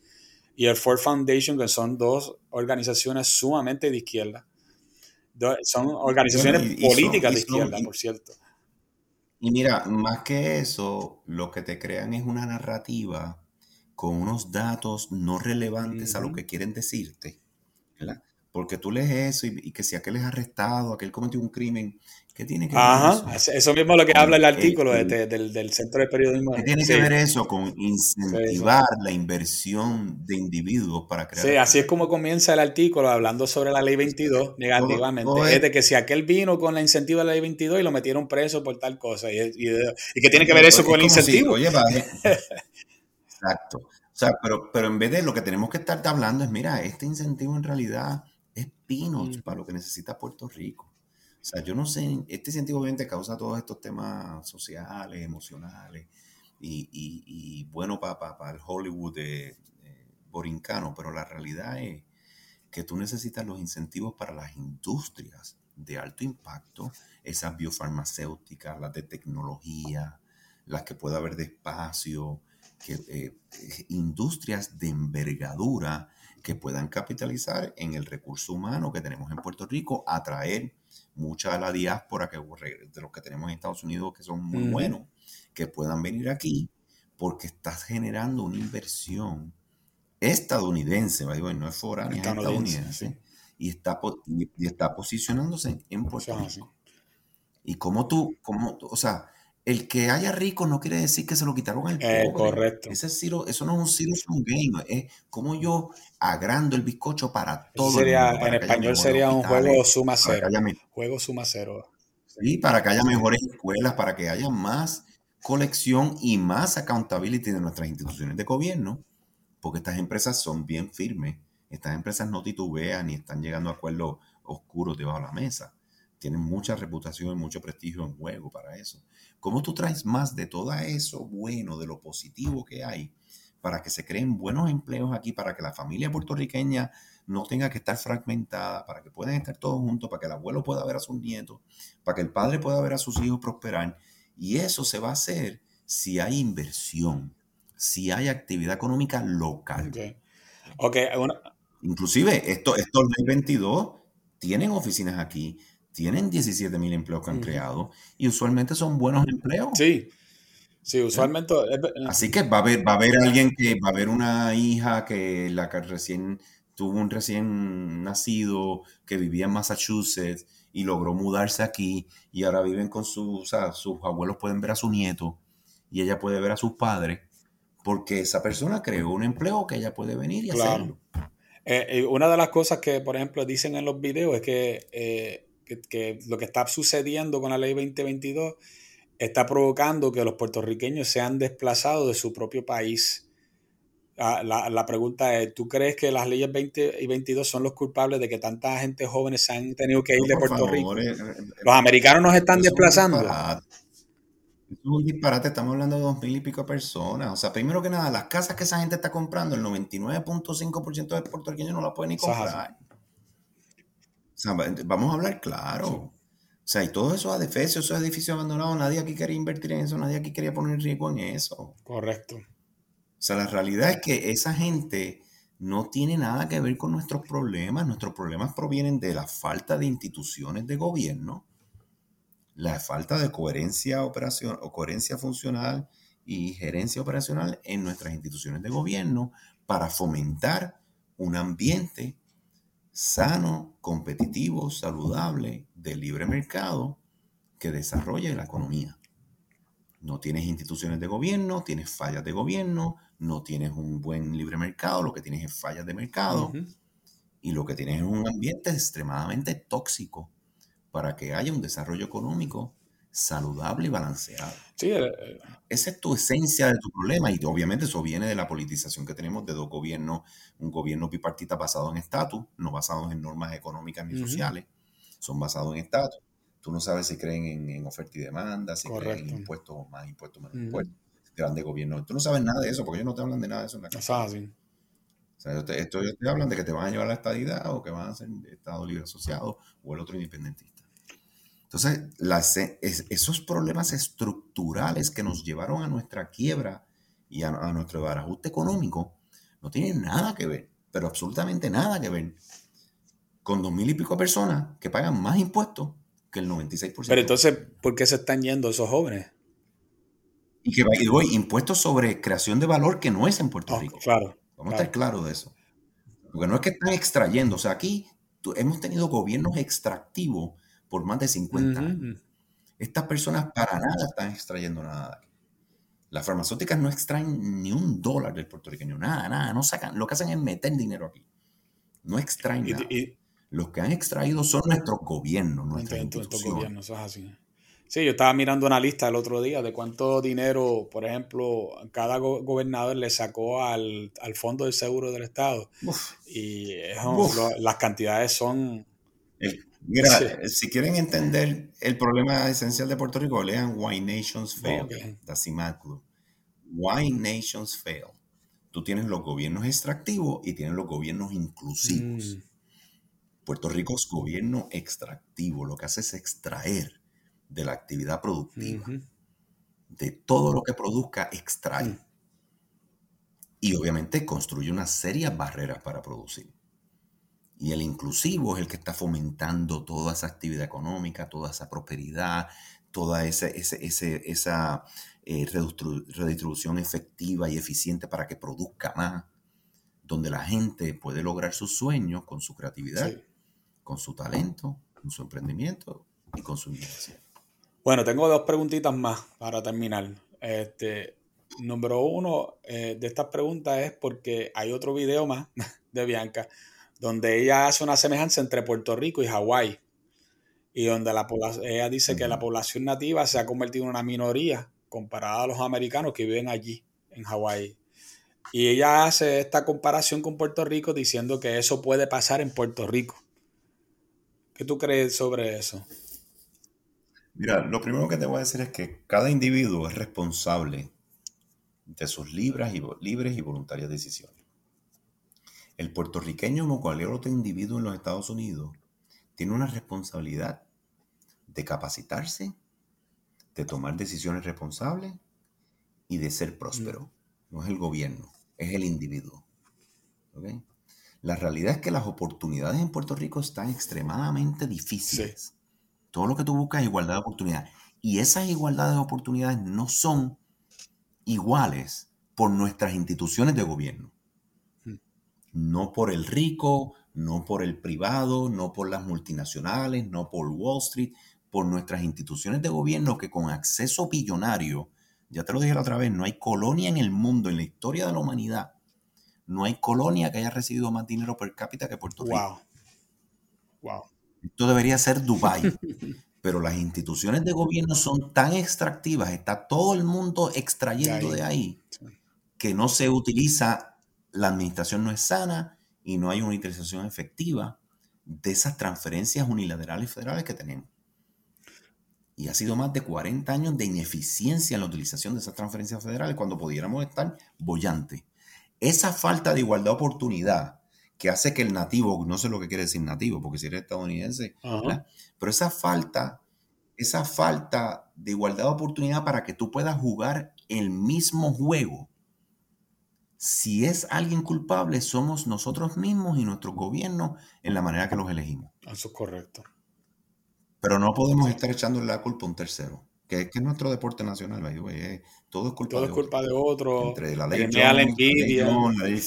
S3: y el Ford Foundation, que son dos organizaciones sumamente de izquierda. son organizaciones políticas de izquierda, por cierto.
S2: Y mira, más que eso, lo que te crean es una narrativa con unos datos no relevantes a lo que quieren decirte. ¿verdad? Porque tú lees eso y, que si aquel es arrestado, aquel cometió un crimen, ¿qué tiene que
S3: ver eso? eso? mismo es lo que habla el artículo del, del, Centro de Periodismo.
S2: ¿Qué tiene que ver eso con incentivar la inversión de individuos para crear?
S3: Sí, así es como comienza el artículo hablando sobre la ley 22 negativamente. es de que si aquel vino con la incentiva de la ley 22 y lo metieron preso por tal cosa. ¿Y, y, qué tiene que ver eso con el incentivo? oye, vale.
S2: Exacto. O sea, pero, pero en vez de lo que tenemos que estar hablando es, mira, este incentivo en realidad es peanuts mm. para lo que necesita Puerto Rico. O sea, yo no sé, este incentivo obviamente causa todos estos temas sociales, emocionales y, bueno para el Hollywood de, borincano, pero la realidad es que tú necesitas los incentivos para las industrias de alto impacto, esas biofarmacéuticas, las de tecnología, las que pueda haber de espacio, que, eh, industrias de envergadura que puedan capitalizar en el recurso humano que tenemos en Puerto Rico, atraer mucha de la diáspora que, de los que tenemos en Estados Unidos que son muy buenos, que puedan venir aquí porque estás generando una inversión estadounidense, no es foránea, es estadounidense, y, está, y, está posicionándose en Puerto Rico. Y como tú, como, o sea, el que haya rico no quiere decir que se lo quitaron al
S3: eh, pobre. correcto.
S2: Ese eso no es un zero sum game. Es como yo agrando el bizcocho para todo.
S3: en español sería un juego suma cero. juego suma cero.
S2: Sí, para que haya mejores escuelas, para que haya más colección y más accountability de nuestras instituciones de gobierno, porque estas empresas son bien firmes. Estas empresas no titubean ni están llegando a acuerdos oscuros debajo de la mesa. Tienen mucha reputación y mucho prestigio en juego para eso. ¿Cómo tú traes más de todo eso bueno, de lo positivo que hay, para que se creen buenos empleos aquí, para que la familia puertorriqueña no tenga que estar fragmentada, para que puedan estar todos juntos, para que el abuelo pueda ver a sus nietos, para que el padre pueda ver a sus hijos prosperar? Y eso se va a hacer si hay inversión, si hay actividad económica local.
S3: Okay.
S2: Inclusive, estos 2022 tienen oficinas aquí, tienen 17 mil empleos que han creado y usualmente son buenos empleos.
S3: Sí, sí, usualmente.
S2: Así que va a haber, va a haber alguien que, va a haber una hija que la que recién tuvo un recién nacido que vivía en Massachusetts y logró mudarse aquí y ahora viven con sus, o sea, sus abuelos pueden ver a su nieto y ella puede ver a sus padres porque esa persona creó un empleo que ella puede venir y hacerlo.
S3: Eh, eh, una de las cosas que, por ejemplo, dicen en los videos es que eh, que, lo que está sucediendo con la ley 2022 está provocando que los puertorriqueños sean desplazados de su propio país. Ah, la, pregunta es, ¿tú crees que las leyes 20 y 22 son los culpables de que tanta gente joven se han tenido que ir de Puerto Rico? Eh, eh, los americanos nos están desplazando.
S2: Es un disparate, estamos hablando de dos mil y pico personas. O sea, primero que nada, las casas que esa gente está comprando, el 99.5% de puertorriqueños no la pueden ni comprar. Sea, vamos a hablar claro. O sea, y todos esos edificios, esos edificios abandonados, nadie aquí quería invertir en eso, nadie aquí quería poner riesgo en eso.
S3: Correcto.
S2: O sea, la realidad es que esa gente no tiene nada que ver con nuestros problemas. Nuestros problemas provienen de la falta de instituciones de gobierno, la falta de coherencia operación, o coherencia funcional y gerencia operacional en nuestras instituciones de gobierno para fomentar un ambiente sano, competitivo, saludable, de libre mercado que desarrolle la economía. No tienes instituciones de gobierno, tienes fallas de gobierno, no tienes un buen libre mercado, lo que tienes es fallas de mercado y lo que tienes es un ambiente extremadamente tóxico para que haya un desarrollo económico saludable y balanceado.
S3: Sí, eh.
S2: Esa es tu esencia de tu problema y obviamente eso viene de la politización que tenemos de dos gobiernos, un gobierno bipartita basado en estatus, no basado en normas económicas ni sociales, son basados en estatus. Tú no sabes si creen en, oferta y demanda, si creen en impuestos más impuestos, menos impuestos, de gobierno. Tú no sabes nada de eso porque ellos no te hablan de nada de eso en la casa. O sea, esto, ellos te hablan de que te van a llevar a la estadidad o que van a ser Estado Libre Asociado o el otro independentista. Entonces, e, esos problemas estructurales que nos llevaron a nuestra quiebra y a, nuestro ajuste económico no tienen nada que ver, pero absolutamente nada que ver con dos mil y pico personas que pagan más impuestos que el 96%.
S3: Pero entonces, ¿por qué se están yendo esos jóvenes?
S2: Y que voy, impuestos sobre creación de valor que no es en Puerto Rico.
S3: Claro.
S2: Vamos a estar claros de eso. Porque no es que están extrayendo, o sea, aquí hemos tenido gobiernos extractivos por más de 50 años. Estas personas para nada están extrayendo nada. Las farmacéuticas no extraen ni un dólar del puertorriqueño, nada, nada, no sacan, lo que hacen es meter dinero aquí. No extraen nada. Los que han extraído son nuestros gobiernos, nuestras instituciones. Gobiernos,
S3: eso es así. Sí, yo estaba mirando una lista el otro día de cuánto dinero, por ejemplo, cada gobernador le sacó al, Fondo del Seguro del Estado. Y las cantidades son...
S2: mira, si quieren entender el problema esencial de Puerto Rico, lean Why Nations Fail, de Why Nations Fail. Tú tienes los gobiernos extractivos y tienes los gobiernos inclusivos. Mm. Puerto Rico es gobierno extractivo, lo que hace es extraer de la actividad productiva. De todo lo que produzca, extrae. Mm. Y obviamente construye una serie de barreras para producir. Y el inclusivo es el que está fomentando toda esa actividad económica, toda esa prosperidad, toda esa, esa eh, redistribución efectiva y eficiente para que produzca más, donde la gente puede lograr sus sueños con su creatividad, con su talento, con su emprendimiento y con su innovación.
S3: Bueno, tengo dos preguntitas más para terminar. Este, número uno eh, de estas preguntas es porque hay otro video más de Bianca donde ella hace una semejanza entre Puerto Rico y Hawái y donde la ella dice que la población nativa se ha convertido en una minoría comparada a los americanos que viven allí en Hawái. Y ella hace esta comparación con Puerto Rico diciendo que eso puede pasar en Puerto Rico. ¿Qué tú crees sobre eso?
S2: Mira, lo primero que te voy a decir es que cada individuo es responsable de sus libres y, libres y voluntarias decisiones. El puertorriqueño, como cualquier otro individuo en los Estados Unidos, tiene una responsabilidad de capacitarse, de tomar decisiones responsables y de ser próspero. Mm. No es el gobierno, es el individuo. La realidad es que las oportunidades en Puerto Rico están extremadamente difíciles. Todo lo que tú buscas es igualdad de oportunidades. Y esas igualdades de oportunidades no son iguales por nuestras instituciones de gobierno. No por el rico, no por el privado, no por las multinacionales, no por Wall Street, por nuestras instituciones de gobierno que con acceso billonario, ya te lo dije la otra vez, no hay colonia en el mundo, en la historia de la humanidad, no hay colonia que haya recibido más dinero per cápita que Puerto Rico. Wow. Wow. Esto debería ser Dubái. Pero las instituciones de gobierno son tan extractivas, está todo el mundo extrayendo de ahí, que no se utiliza, la administración no es sana y no hay una utilización efectiva de esas transferencias unilaterales federales que tenemos. Y ha sido más de 40 años de ineficiencia en la utilización de esas transferencias federales cuando pudiéramos estar bollantes. Esa falta de igualdad de oportunidad que hace que el nativo, no sé lo que quiere decir nativo, porque si eres estadounidense, pero esa falta, esa falta de igualdad de oportunidad para que tú puedas jugar el mismo juego. Si es alguien culpable, somos nosotros mismos y nuestro gobierno en la manera que los elegimos.
S3: Eso es correcto.
S2: Pero no podemos estar echándole la culpa a un tercero, que, es nuestro deporte nacional. todo es culpa,
S3: de, es culpa otro. de otro.
S2: Entre la ley, la envidia. La ley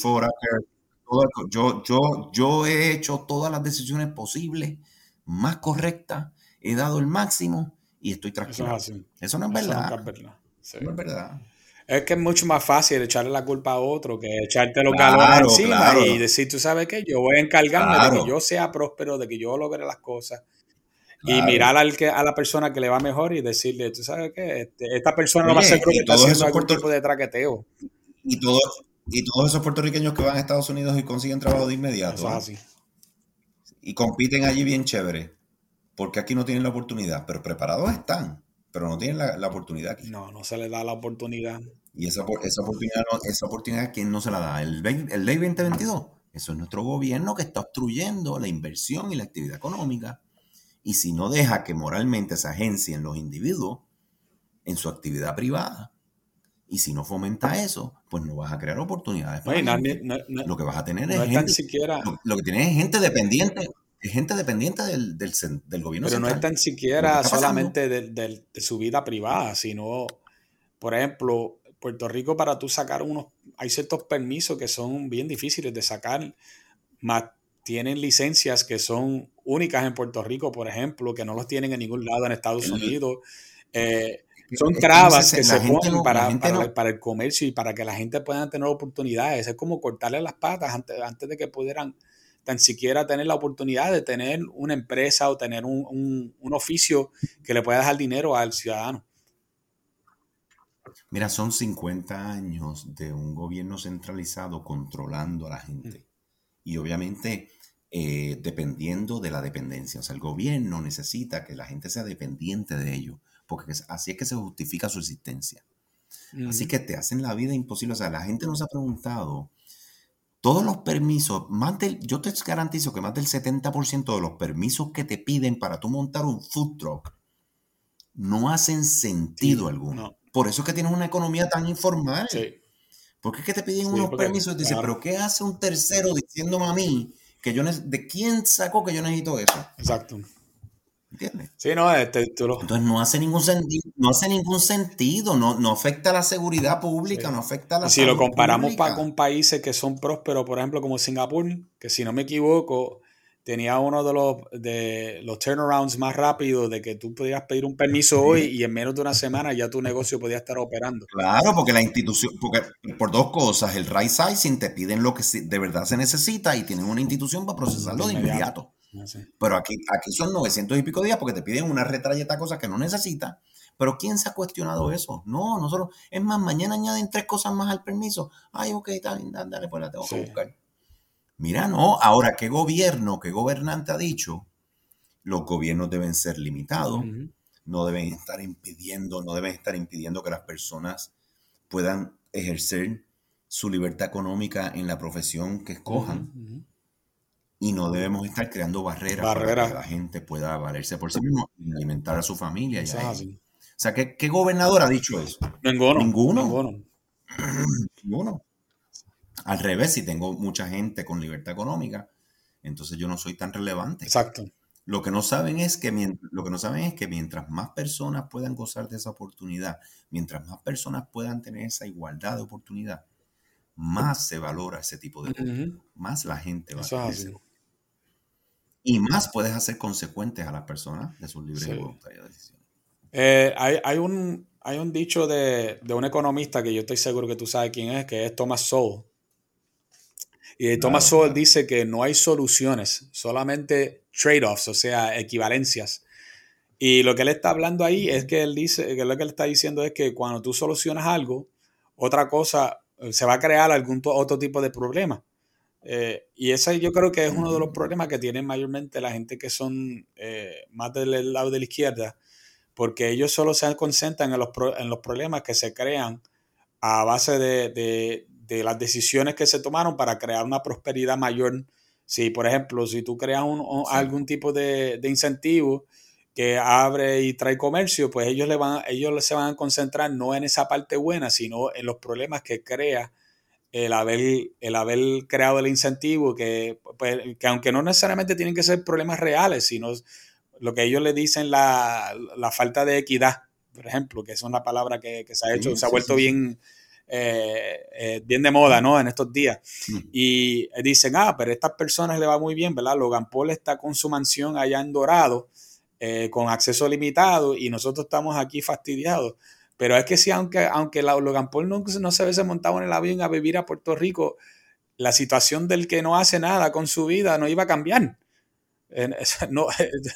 S2: yo, yo, yo he hecho todas las decisiones posibles, más correctas, he dado el máximo y estoy tranquilo. Eso, no es verdad. No es verdad.
S3: Es que es mucho más fácil echarle la culpa a otro que echarte los galones encima y decir, tú sabes qué, yo voy a encargarme de que yo sea próspero, de que yo logre las cosas. Y mirar al que, a la persona que le va mejor y decirle, tú sabes qué, este, esta persona no va a ser que está haciendo algún tipo de traqueteo.
S2: Y todo, y todos esos puertorriqueños que van a Estados Unidos y consiguen trabajo de inmediato. así. Y compiten allí bien chévere. Porque aquí no tienen la oportunidad. Pero preparados están. Pero no tienen la, oportunidad aquí.
S3: No, no se les da la oportunidad.
S2: Y esa, esa oportunidad, esa oportunidad, ¿quién no se la da? El, el Ley 2022. Eso es nuestro gobierno que está obstruyendo la inversión y la actividad económica. Y si no deja que moralmente se agencien los individuos en su actividad privada, y si no fomenta eso, pues no vas a crear oportunidades. lo que vas a tener es gente, siquiera, lo, que tienes es gente dependiente, es gente dependiente del, del, gobierno.
S3: Pero no es tan siquiera solamente de, su vida privada, sino, por ejemplo, Puerto Rico para tú sacar unos, hay ciertos permisos que son bien difíciles de sacar más tienen licencias que son únicas en Puerto Rico, por ejemplo, que no los tienen en ningún lado en Estados Unidos. Eh, son trabas que se ponen para, para, el comercio y para que la gente pueda tener oportunidades. Es como cortarle las patas antes, antes de que pudieran tan siquiera tener la oportunidad de tener una empresa o tener un, un, oficio que le pueda dejar dinero al ciudadano.
S2: Mira, son 50 años de un gobierno centralizado controlando a la gente. Y obviamente eh, dependiendo de la dependencia. O sea, el gobierno necesita que la gente sea dependiente de ello, porque así es que se justifica su existencia. Así que te hacen la vida imposible. O sea, la gente nos ha preguntado, todos los permisos, más del, yo te garantizo que más del 70% de los permisos que te piden para tú montar un food truck no hacen sentido alguno. Por eso es que tienes una economía tan informal. Sí. Porque es que te piden unos permisos y te dicen, pero ¿qué hace un tercero diciéndome a mí que yo ¿De quién sacó que yo necesito eso?
S3: Exacto. ¿Entiendes? Sí, no, este,
S2: Entonces no hace ningún sentido, no hace ningún sentido, no, no afecta a la seguridad pública, no afecta a la
S3: Si lo comparamos con países que son prósperos, por ejemplo, como Singapur, que si no me equivoco, tenía uno de los, de los turnarounds más rápidos de que tú podías pedir un permiso hoy y en menos de una semana ya tu negocio podía estar operando.
S2: Claro, porque la institución, porque por dos cosas, el right sizing te piden lo que de verdad se necesita y tienen una institución para procesarlo de inmediato. Pero aquí, aquí son 900 y pico días porque te piden una retrayeta cosas que no necesitas. Pero ¿quién se ha cuestionado eso? No, nosotros, es más, mañana añaden tres cosas más al permiso. Ay, ok, dale, dale pues la tengo que buscar. Mira, no, ahora, ¿qué gobierno, qué gobernante ha dicho? Los gobiernos deben ser limitados, no deben estar impidiendo, no deben estar impidiendo que las personas puedan ejercer su libertad económica en la profesión que escojan. Y no debemos estar creando barreras, para que la gente pueda valerse por sí mismo y alimentar a su familia. o sea, ¿qué, ¿qué, gobernador ha dicho eso?
S3: Ninguno.
S2: Ninguno. Ninguno. Al revés, si tengo mucha gente con libertad económica, entonces yo no soy tan relevante.
S3: Exacto.
S2: Lo que no saben es que, lo que no saben es que mientras más personas puedan gozar de esa oportunidad, mientras más personas puedan tener esa igualdad de oportunidad, más se valora ese tipo de cosas, más la gente va a Y más puedes hacer consecuentes a las personas de sus libres y voluntarias decisiones.
S3: Eh, hay, un, hay un dicho de, de, un economista que yo estoy seguro que tú sabes quién es, que es Thomas Sowell, y Thomas Sowell dice que no hay soluciones, solamente trade-offs, o sea, equivalencias. Y lo que él está hablando ahí es que él dice, que lo que él está diciendo es que cuando tú solucionas algo, otra cosa, eh, se va a crear algún otro tipo de problema. Eh, y ese yo creo que es uno de los problemas que tienen mayormente la gente que son eh, más del lado de la izquierda, porque ellos solo se concentran en los, en los problemas que se crean a base de, de las decisiones que se tomaron para crear una prosperidad mayor. Si, por ejemplo, si tú creas un, algún tipo de, incentivo que abre y trae comercio, pues ellos, le van, ellos se van a concentrar no en esa parte buena, sino en los problemas que crea el haber, el haber creado el incentivo, que, pues, que aunque no necesariamente tienen que ser problemas reales, sino lo que ellos le dicen la, falta de equidad, por ejemplo, que es una palabra que, se ha hecho, se ha vuelto bien eh, eh, bien de moda, ¿no? En estos días. Mm. Y dicen, ah, pero a estas personas le va muy bien, ¿verdad? Logan Paul está con su mansión allá en Dorado, eh, con acceso limitado, y nosotros estamos aquí fastidiados. Pero es que si aunque, aunque Logan Paul no, no se hubiese montado en el avión a vivir a Puerto Rico, la situación del que no hace nada con su vida no iba a cambiar. No,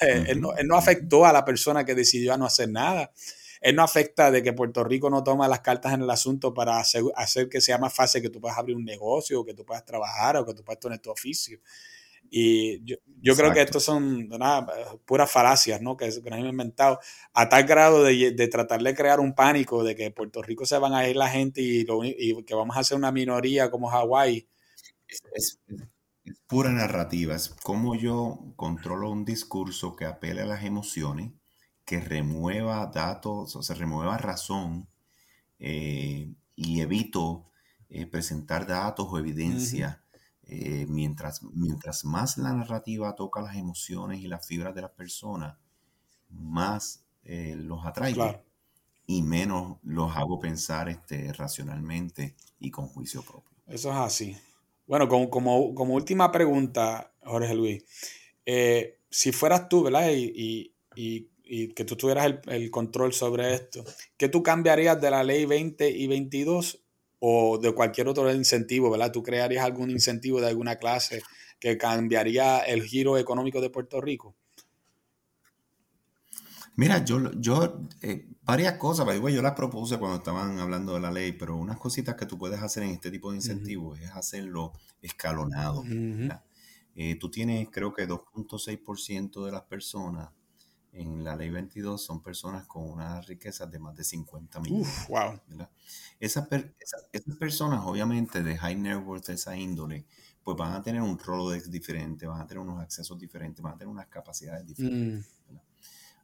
S3: él, no, él no afectó a la persona que decidió a no hacer nada él no afecta de que Puerto Rico no toma las cartas en el asunto para hacer, que sea más fácil que tú puedas abrir un negocio, o que tú puedas trabajar, o que tú puedas tener tu oficio. Y yo, creo que estos son puras falacias, ¿no? Que, nos han inventado a tal grado de, tratar de crear un pánico de que Puerto Rico se van a ir la gente y, que vamos a ser una minoría como Hawái.
S2: Es, es, pura narrativa, es como yo controlo un discurso que apele a las emociones que remueva datos, o se remueva razón eh, y evito eh, presentar datos o evidencia. Eh, mientras, mientras más la narrativa toca las emociones y las fibras de las personas, más los atraigo y menos los hago pensar este, racionalmente y con juicio propio.
S3: Eso es así. Bueno, como, como, última pregunta, Jorge Luis, eh, si fueras tú, ¿verdad? Y, que tú tuvieras el, el, control sobre esto, ¿qué tú cambiarías de la ley 20 y 22 o de cualquier otro incentivo, ¿verdad? ¿Tú crearías algún incentivo de alguna clase que cambiaría el giro económico de Puerto Rico?
S2: Mira, yo, yo eh, varias cosas, yo las propuse cuando estaban hablando de la ley, pero unas cositas que tú puedes hacer en este tipo de incentivos es hacerlo escalonado. Eh, tú tienes, creo que 2.6% de las personas en la ley 22 son personas con una riqueza de más de 50 millones. wow. Esas, personas, obviamente, de high net worth, de esa índole, pues van a tener un rol diferente, van a tener unos accesos diferentes, van a tener unas capacidades diferentes. Mm.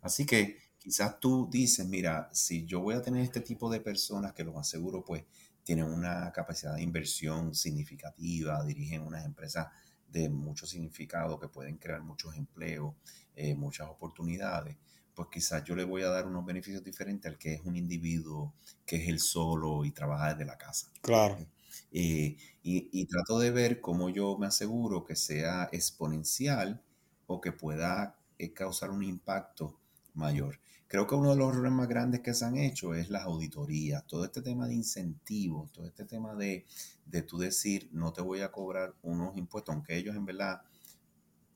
S2: Así que quizás tú dices, mira, si yo voy a tener este tipo de personas que los aseguro, pues tienen una capacidad de inversión significativa, dirigen unas empresas de mucho significado que pueden crear muchos empleos, eh, muchas oportunidades, pues quizás yo le voy a dar unos beneficios diferentes al que es un individuo que es el solo y trabaja desde la casa.
S3: Claro.
S2: Eh, y, trato de ver cómo yo me aseguro que sea exponencial o que pueda eh, causar un impacto mayor. Creo que uno de los errores más grandes que se han hecho es las auditorías, todo este tema de incentivos, todo este tema de, de tú decir, no te voy a cobrar unos impuestos, aunque ellos en verdad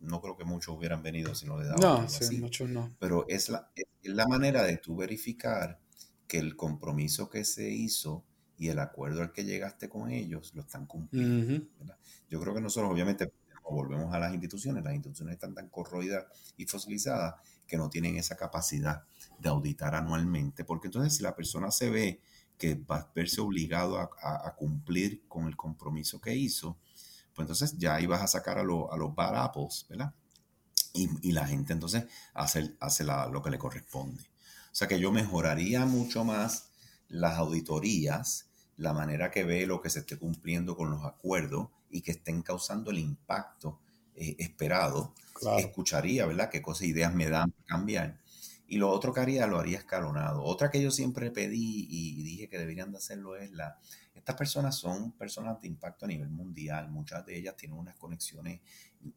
S2: no creo que muchos hubieran venido si no le daban.
S3: No, sí, muchos no.
S2: Pero es la, es la manera de tú verificar que el compromiso que se hizo y el acuerdo al que llegaste con ellos lo están cumpliendo. Yo creo que nosotros, obviamente, volvemos a las instituciones, las instituciones están tan corroídas y fosilizadas que no tienen esa capacidad de auditar anualmente, porque entonces si la persona se ve que va a verse obligado a, cumplir con el compromiso que hizo, pues entonces ya ahí vas a sacar a, a los bad apples, ¿verdad? Y, la gente entonces hace, hace lo que le corresponde. O sea que yo mejoraría mucho más las auditorías, la manera que ve lo que se esté cumpliendo con los acuerdos y que estén causando el impacto eh, esperado. Escucharía, ¿verdad? Qué cosas, ideas me dan para cambiar. Y lo otro que haría, lo haría escalonado. Otra que yo siempre pedí y dije que deberían de hacerlo es la... Estas personas son personas de impacto a nivel mundial. Muchas de ellas tienen unas conexiones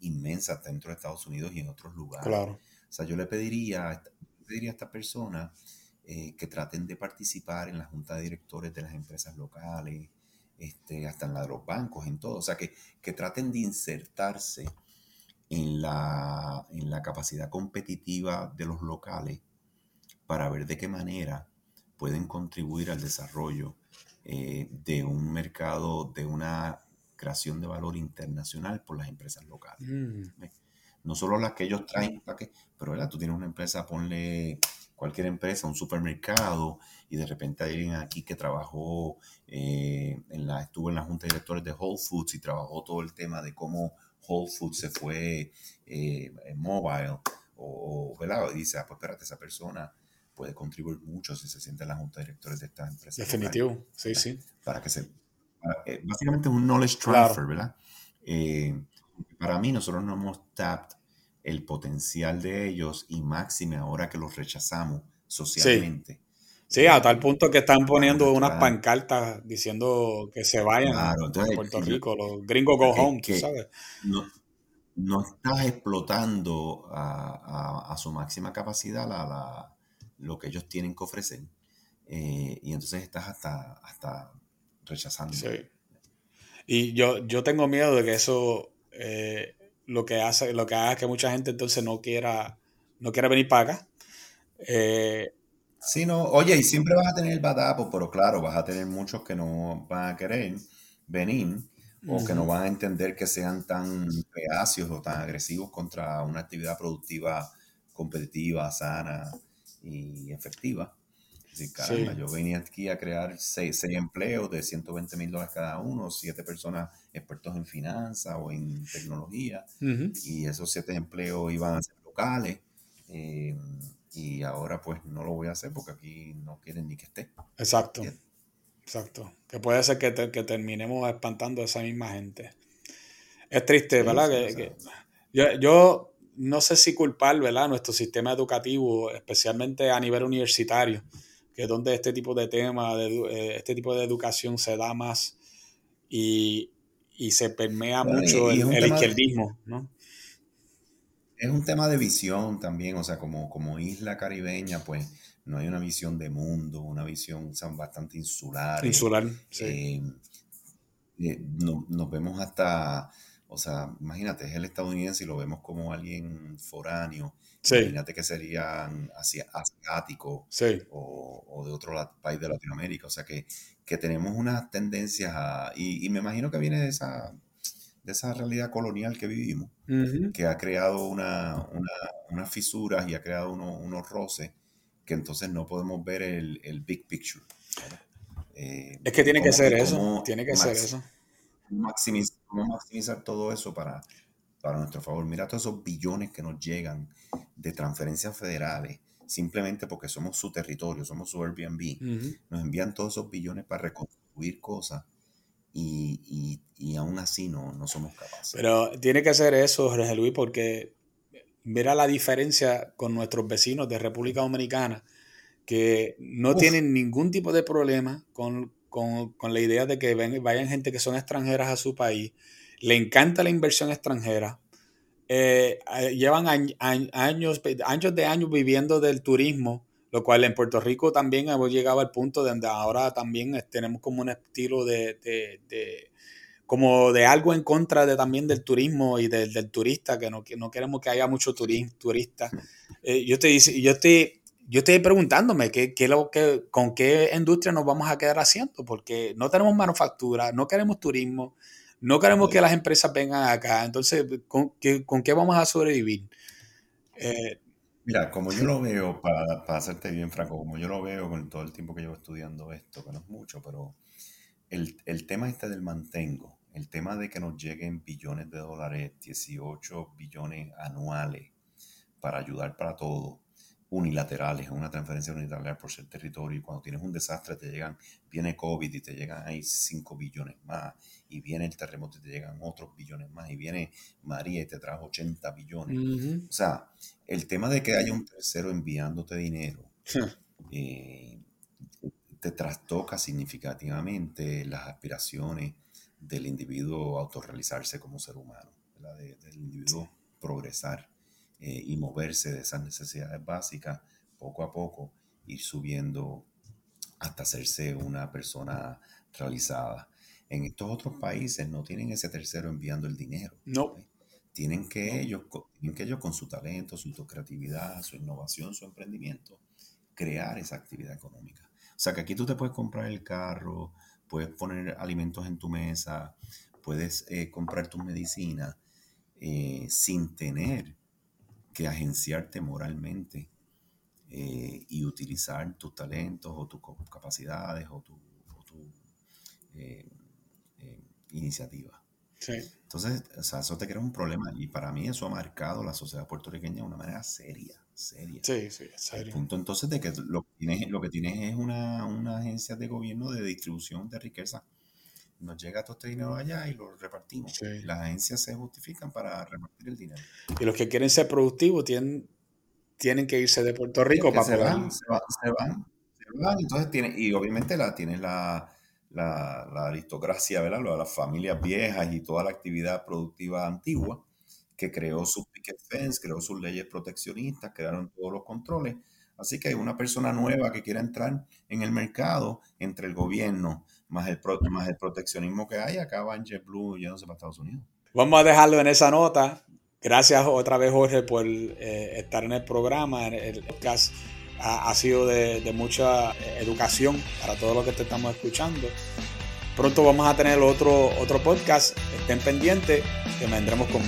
S2: inmensas dentro de Estados Unidos y en otros lugares. Claro. O sea, yo le pediría, pediría a estas personas eh, que traten de participar en la junta de directores de las empresas locales, este, hasta en la de los bancos, en todo. O sea, que, que traten de insertarse en la, en la capacidad competitiva de los locales para ver de qué manera pueden contribuir al desarrollo eh, de un mercado, de una creación de valor internacional por las empresas locales. Mm. No solo las que ellos traen, pero ¿verdad? tú tienes una empresa, ponle cualquier empresa, un supermercado, y de repente hay alguien aquí que trabajó, eh, en la, estuvo en la junta de directores de Whole Foods y trabajó todo el tema de cómo Whole Foods se fue eh, mobile, o, ¿verdad? Y dice, ah, pues espérate, esa persona puede contribuir mucho si se siente en la junta de directores de esta empresa.
S3: Definitivo, sí, sí.
S2: Para que se... Eh, básicamente es un knowledge transfer, ¿verdad? para mí nosotros no hemos tapped el potencial de ellos y máxime ahora que los rechazamos socialmente.
S3: Sí. a tal punto que están poniendo unas pancartas diciendo que se vayan a Puerto Rico, los gringos go home, sabes.
S2: No, estás explotando a, su máxima capacidad la, lo que ellos tienen que ofrecer. Eh, y entonces estás hasta, hasta rechazando. Sí.
S3: Y yo, yo tengo miedo de que eso eh, lo que hace, lo que haga que mucha gente entonces no quiera, no quiera venir para acá. Eh,
S2: sí, no, oye, y siempre vas a tener el badapo, pero claro, vas a tener muchos que no van a querer venir o que no van a entender que sean tan reacios o tan agresivos contra una actividad productiva competitiva, sana y efectiva. Sí, caramba, yo venía aquí a crear seis, empleos de 120 mil dólares cada uno, siete personas expertos en finanzas o en tecnología, y esos siete empleos iban a ser locales, eh, y ahora pues no lo voy a hacer porque aquí no quieren ni que esté.
S3: Exacto, exacto. Que puede ser que, que, terminemos espantando a esa misma gente. Es triste, ¿verdad? que, yo, yo no sé si culpar, ¿verdad? Nuestro sistema educativo, especialmente a nivel universitario que es donde este tipo de tema, de, eh, este tipo de educación se da más. Y, y se permea mucho el, izquierdismo, ¿no?
S2: Es un tema de visión también, o sea, como, como isla caribeña, pues no hay una visión de mundo, una visión bastante insular.
S3: Insular, sí.
S2: Eh, eh, nos vemos hasta, o sea, imagínate, es el estadounidense y lo vemos como alguien foráneo. Imagínate que serían asiáticos o, de otro país de Latinoamérica. O sea, que, que tenemos unas tendencias a, y, me imagino que viene de esa, de esa realidad colonial que vivimos, que ha creado una, unas fisuras y ha creado unos roces que entonces no podemos ver el, el big picture.
S3: Eh, es que tiene que ser eso, tiene que ser eso.
S2: Maximizar, maximizar todo eso para, para nuestro favor. Mira todos esos billones que nos llegan de transferencias federales, simplemente porque somos su territorio, somos su Airbnb. Nos envían todos esos billones para reconstruir cosas y, y, aún así no, no somos capaces.
S3: Pero tiene que ser eso, Jorge Luis, porque mira la diferencia con nuestros vecinos de República Dominicana, que no tienen ningún tipo de problema con, la idea de que vayan gente que son extranjeras a su país, le encanta la inversión extranjera, eh, llevan años, años de años viviendo del turismo, lo cual en Puerto Rico también hemos llegado al punto donde ahora también tenemos como un estilo de, como de algo en contra de también del turismo y del, turista, que no, no queremos que haya mucho turista. Eh, yo, estoy, yo, estoy, yo estoy preguntándome qué, qué lo que, con qué industria nos vamos a quedar haciendo, porque no tenemos manufactura, no queremos turismo, no queremos que las empresas vengan acá. Entonces, ¿con qué, con qué vamos a sobrevivir?
S2: Eh, Mira, como yo lo veo, para, para hacerte bien franco, como yo lo veo con todo el tiempo que llevo estudiando esto, que no es mucho, pero el, el tema este del mantengo, el tema de que nos lleguen billones de dólares, 18 billones anuales para ayudar para todo, unilaterales, una transferencia unilateral por ser territorio, y cuando tienes un desastre te llegan, viene COVID y te llegan ahí 5 billones más, y viene el terremoto y te llegan otros billones más, y viene María y te trajo 80 billones. O sea, el tema de que haya un tercero enviándote dinero eh, te trastoca significativamente las aspiraciones del individuo a autorrealizarse como ser humano, del individuo progresar. Eh, y moverse de esas necesidades básicas poco a poco, ir subiendo hasta hacerse una persona realizada. En estos otros países no tienen ese tercero enviando el dinero.
S3: No.
S2: Tienen que, ellos, tienen que ellos con su talento, su creatividad, su innovación, su emprendimiento, crear esa actividad económica. O sea que aquí tú te puedes comprar el carro, puedes poner alimentos en tu mesa, puedes eh, comprar tus medicinas eh, sin tener que agenciarte moralmente eh, y utilizar tus talentos o tus capacidades o tu, eh, eh, iniciativa. Entonces, o sea, eso te crea un problema y para mí eso ha marcado la sociedad puertorriqueña de una manera seria, seria.
S3: Sí, sí, seria.
S2: El punto entonces de que lo que tienes, lo que tienes es una, una agencia de gobierno de distribución de riqueza nos llega todo este dinero allá y lo repartimos. Las agencias se justifican para repartir el dinero.
S3: Y los que quieren ser productivos tienen, tienen que irse de Puerto Rico para
S2: se van, se, van, se, van, Entonces tiene, y obviamente la, tienes la, la, la aristocracia, ¿verdad? Las familias viejas y toda la actividad productiva antigua que creó sus picket fence, creó sus leyes proteccionistas, crearon todos los controles. Así que hay una persona nueva que quiera entrar en el mercado entre el gobierno, más el, más el proteccionismo que hay, acá va en JetBlue yéndose para Estados Unidos.
S3: Vamos a dejarlo en esa nota. Gracias otra vez, Jorge, por eh, estar en el programa. El podcast ha, sido de, mucha educación para todos los que te estamos escuchando. Pronto vamos a tener otro, otro podcast. Estén pendientes que vendremos con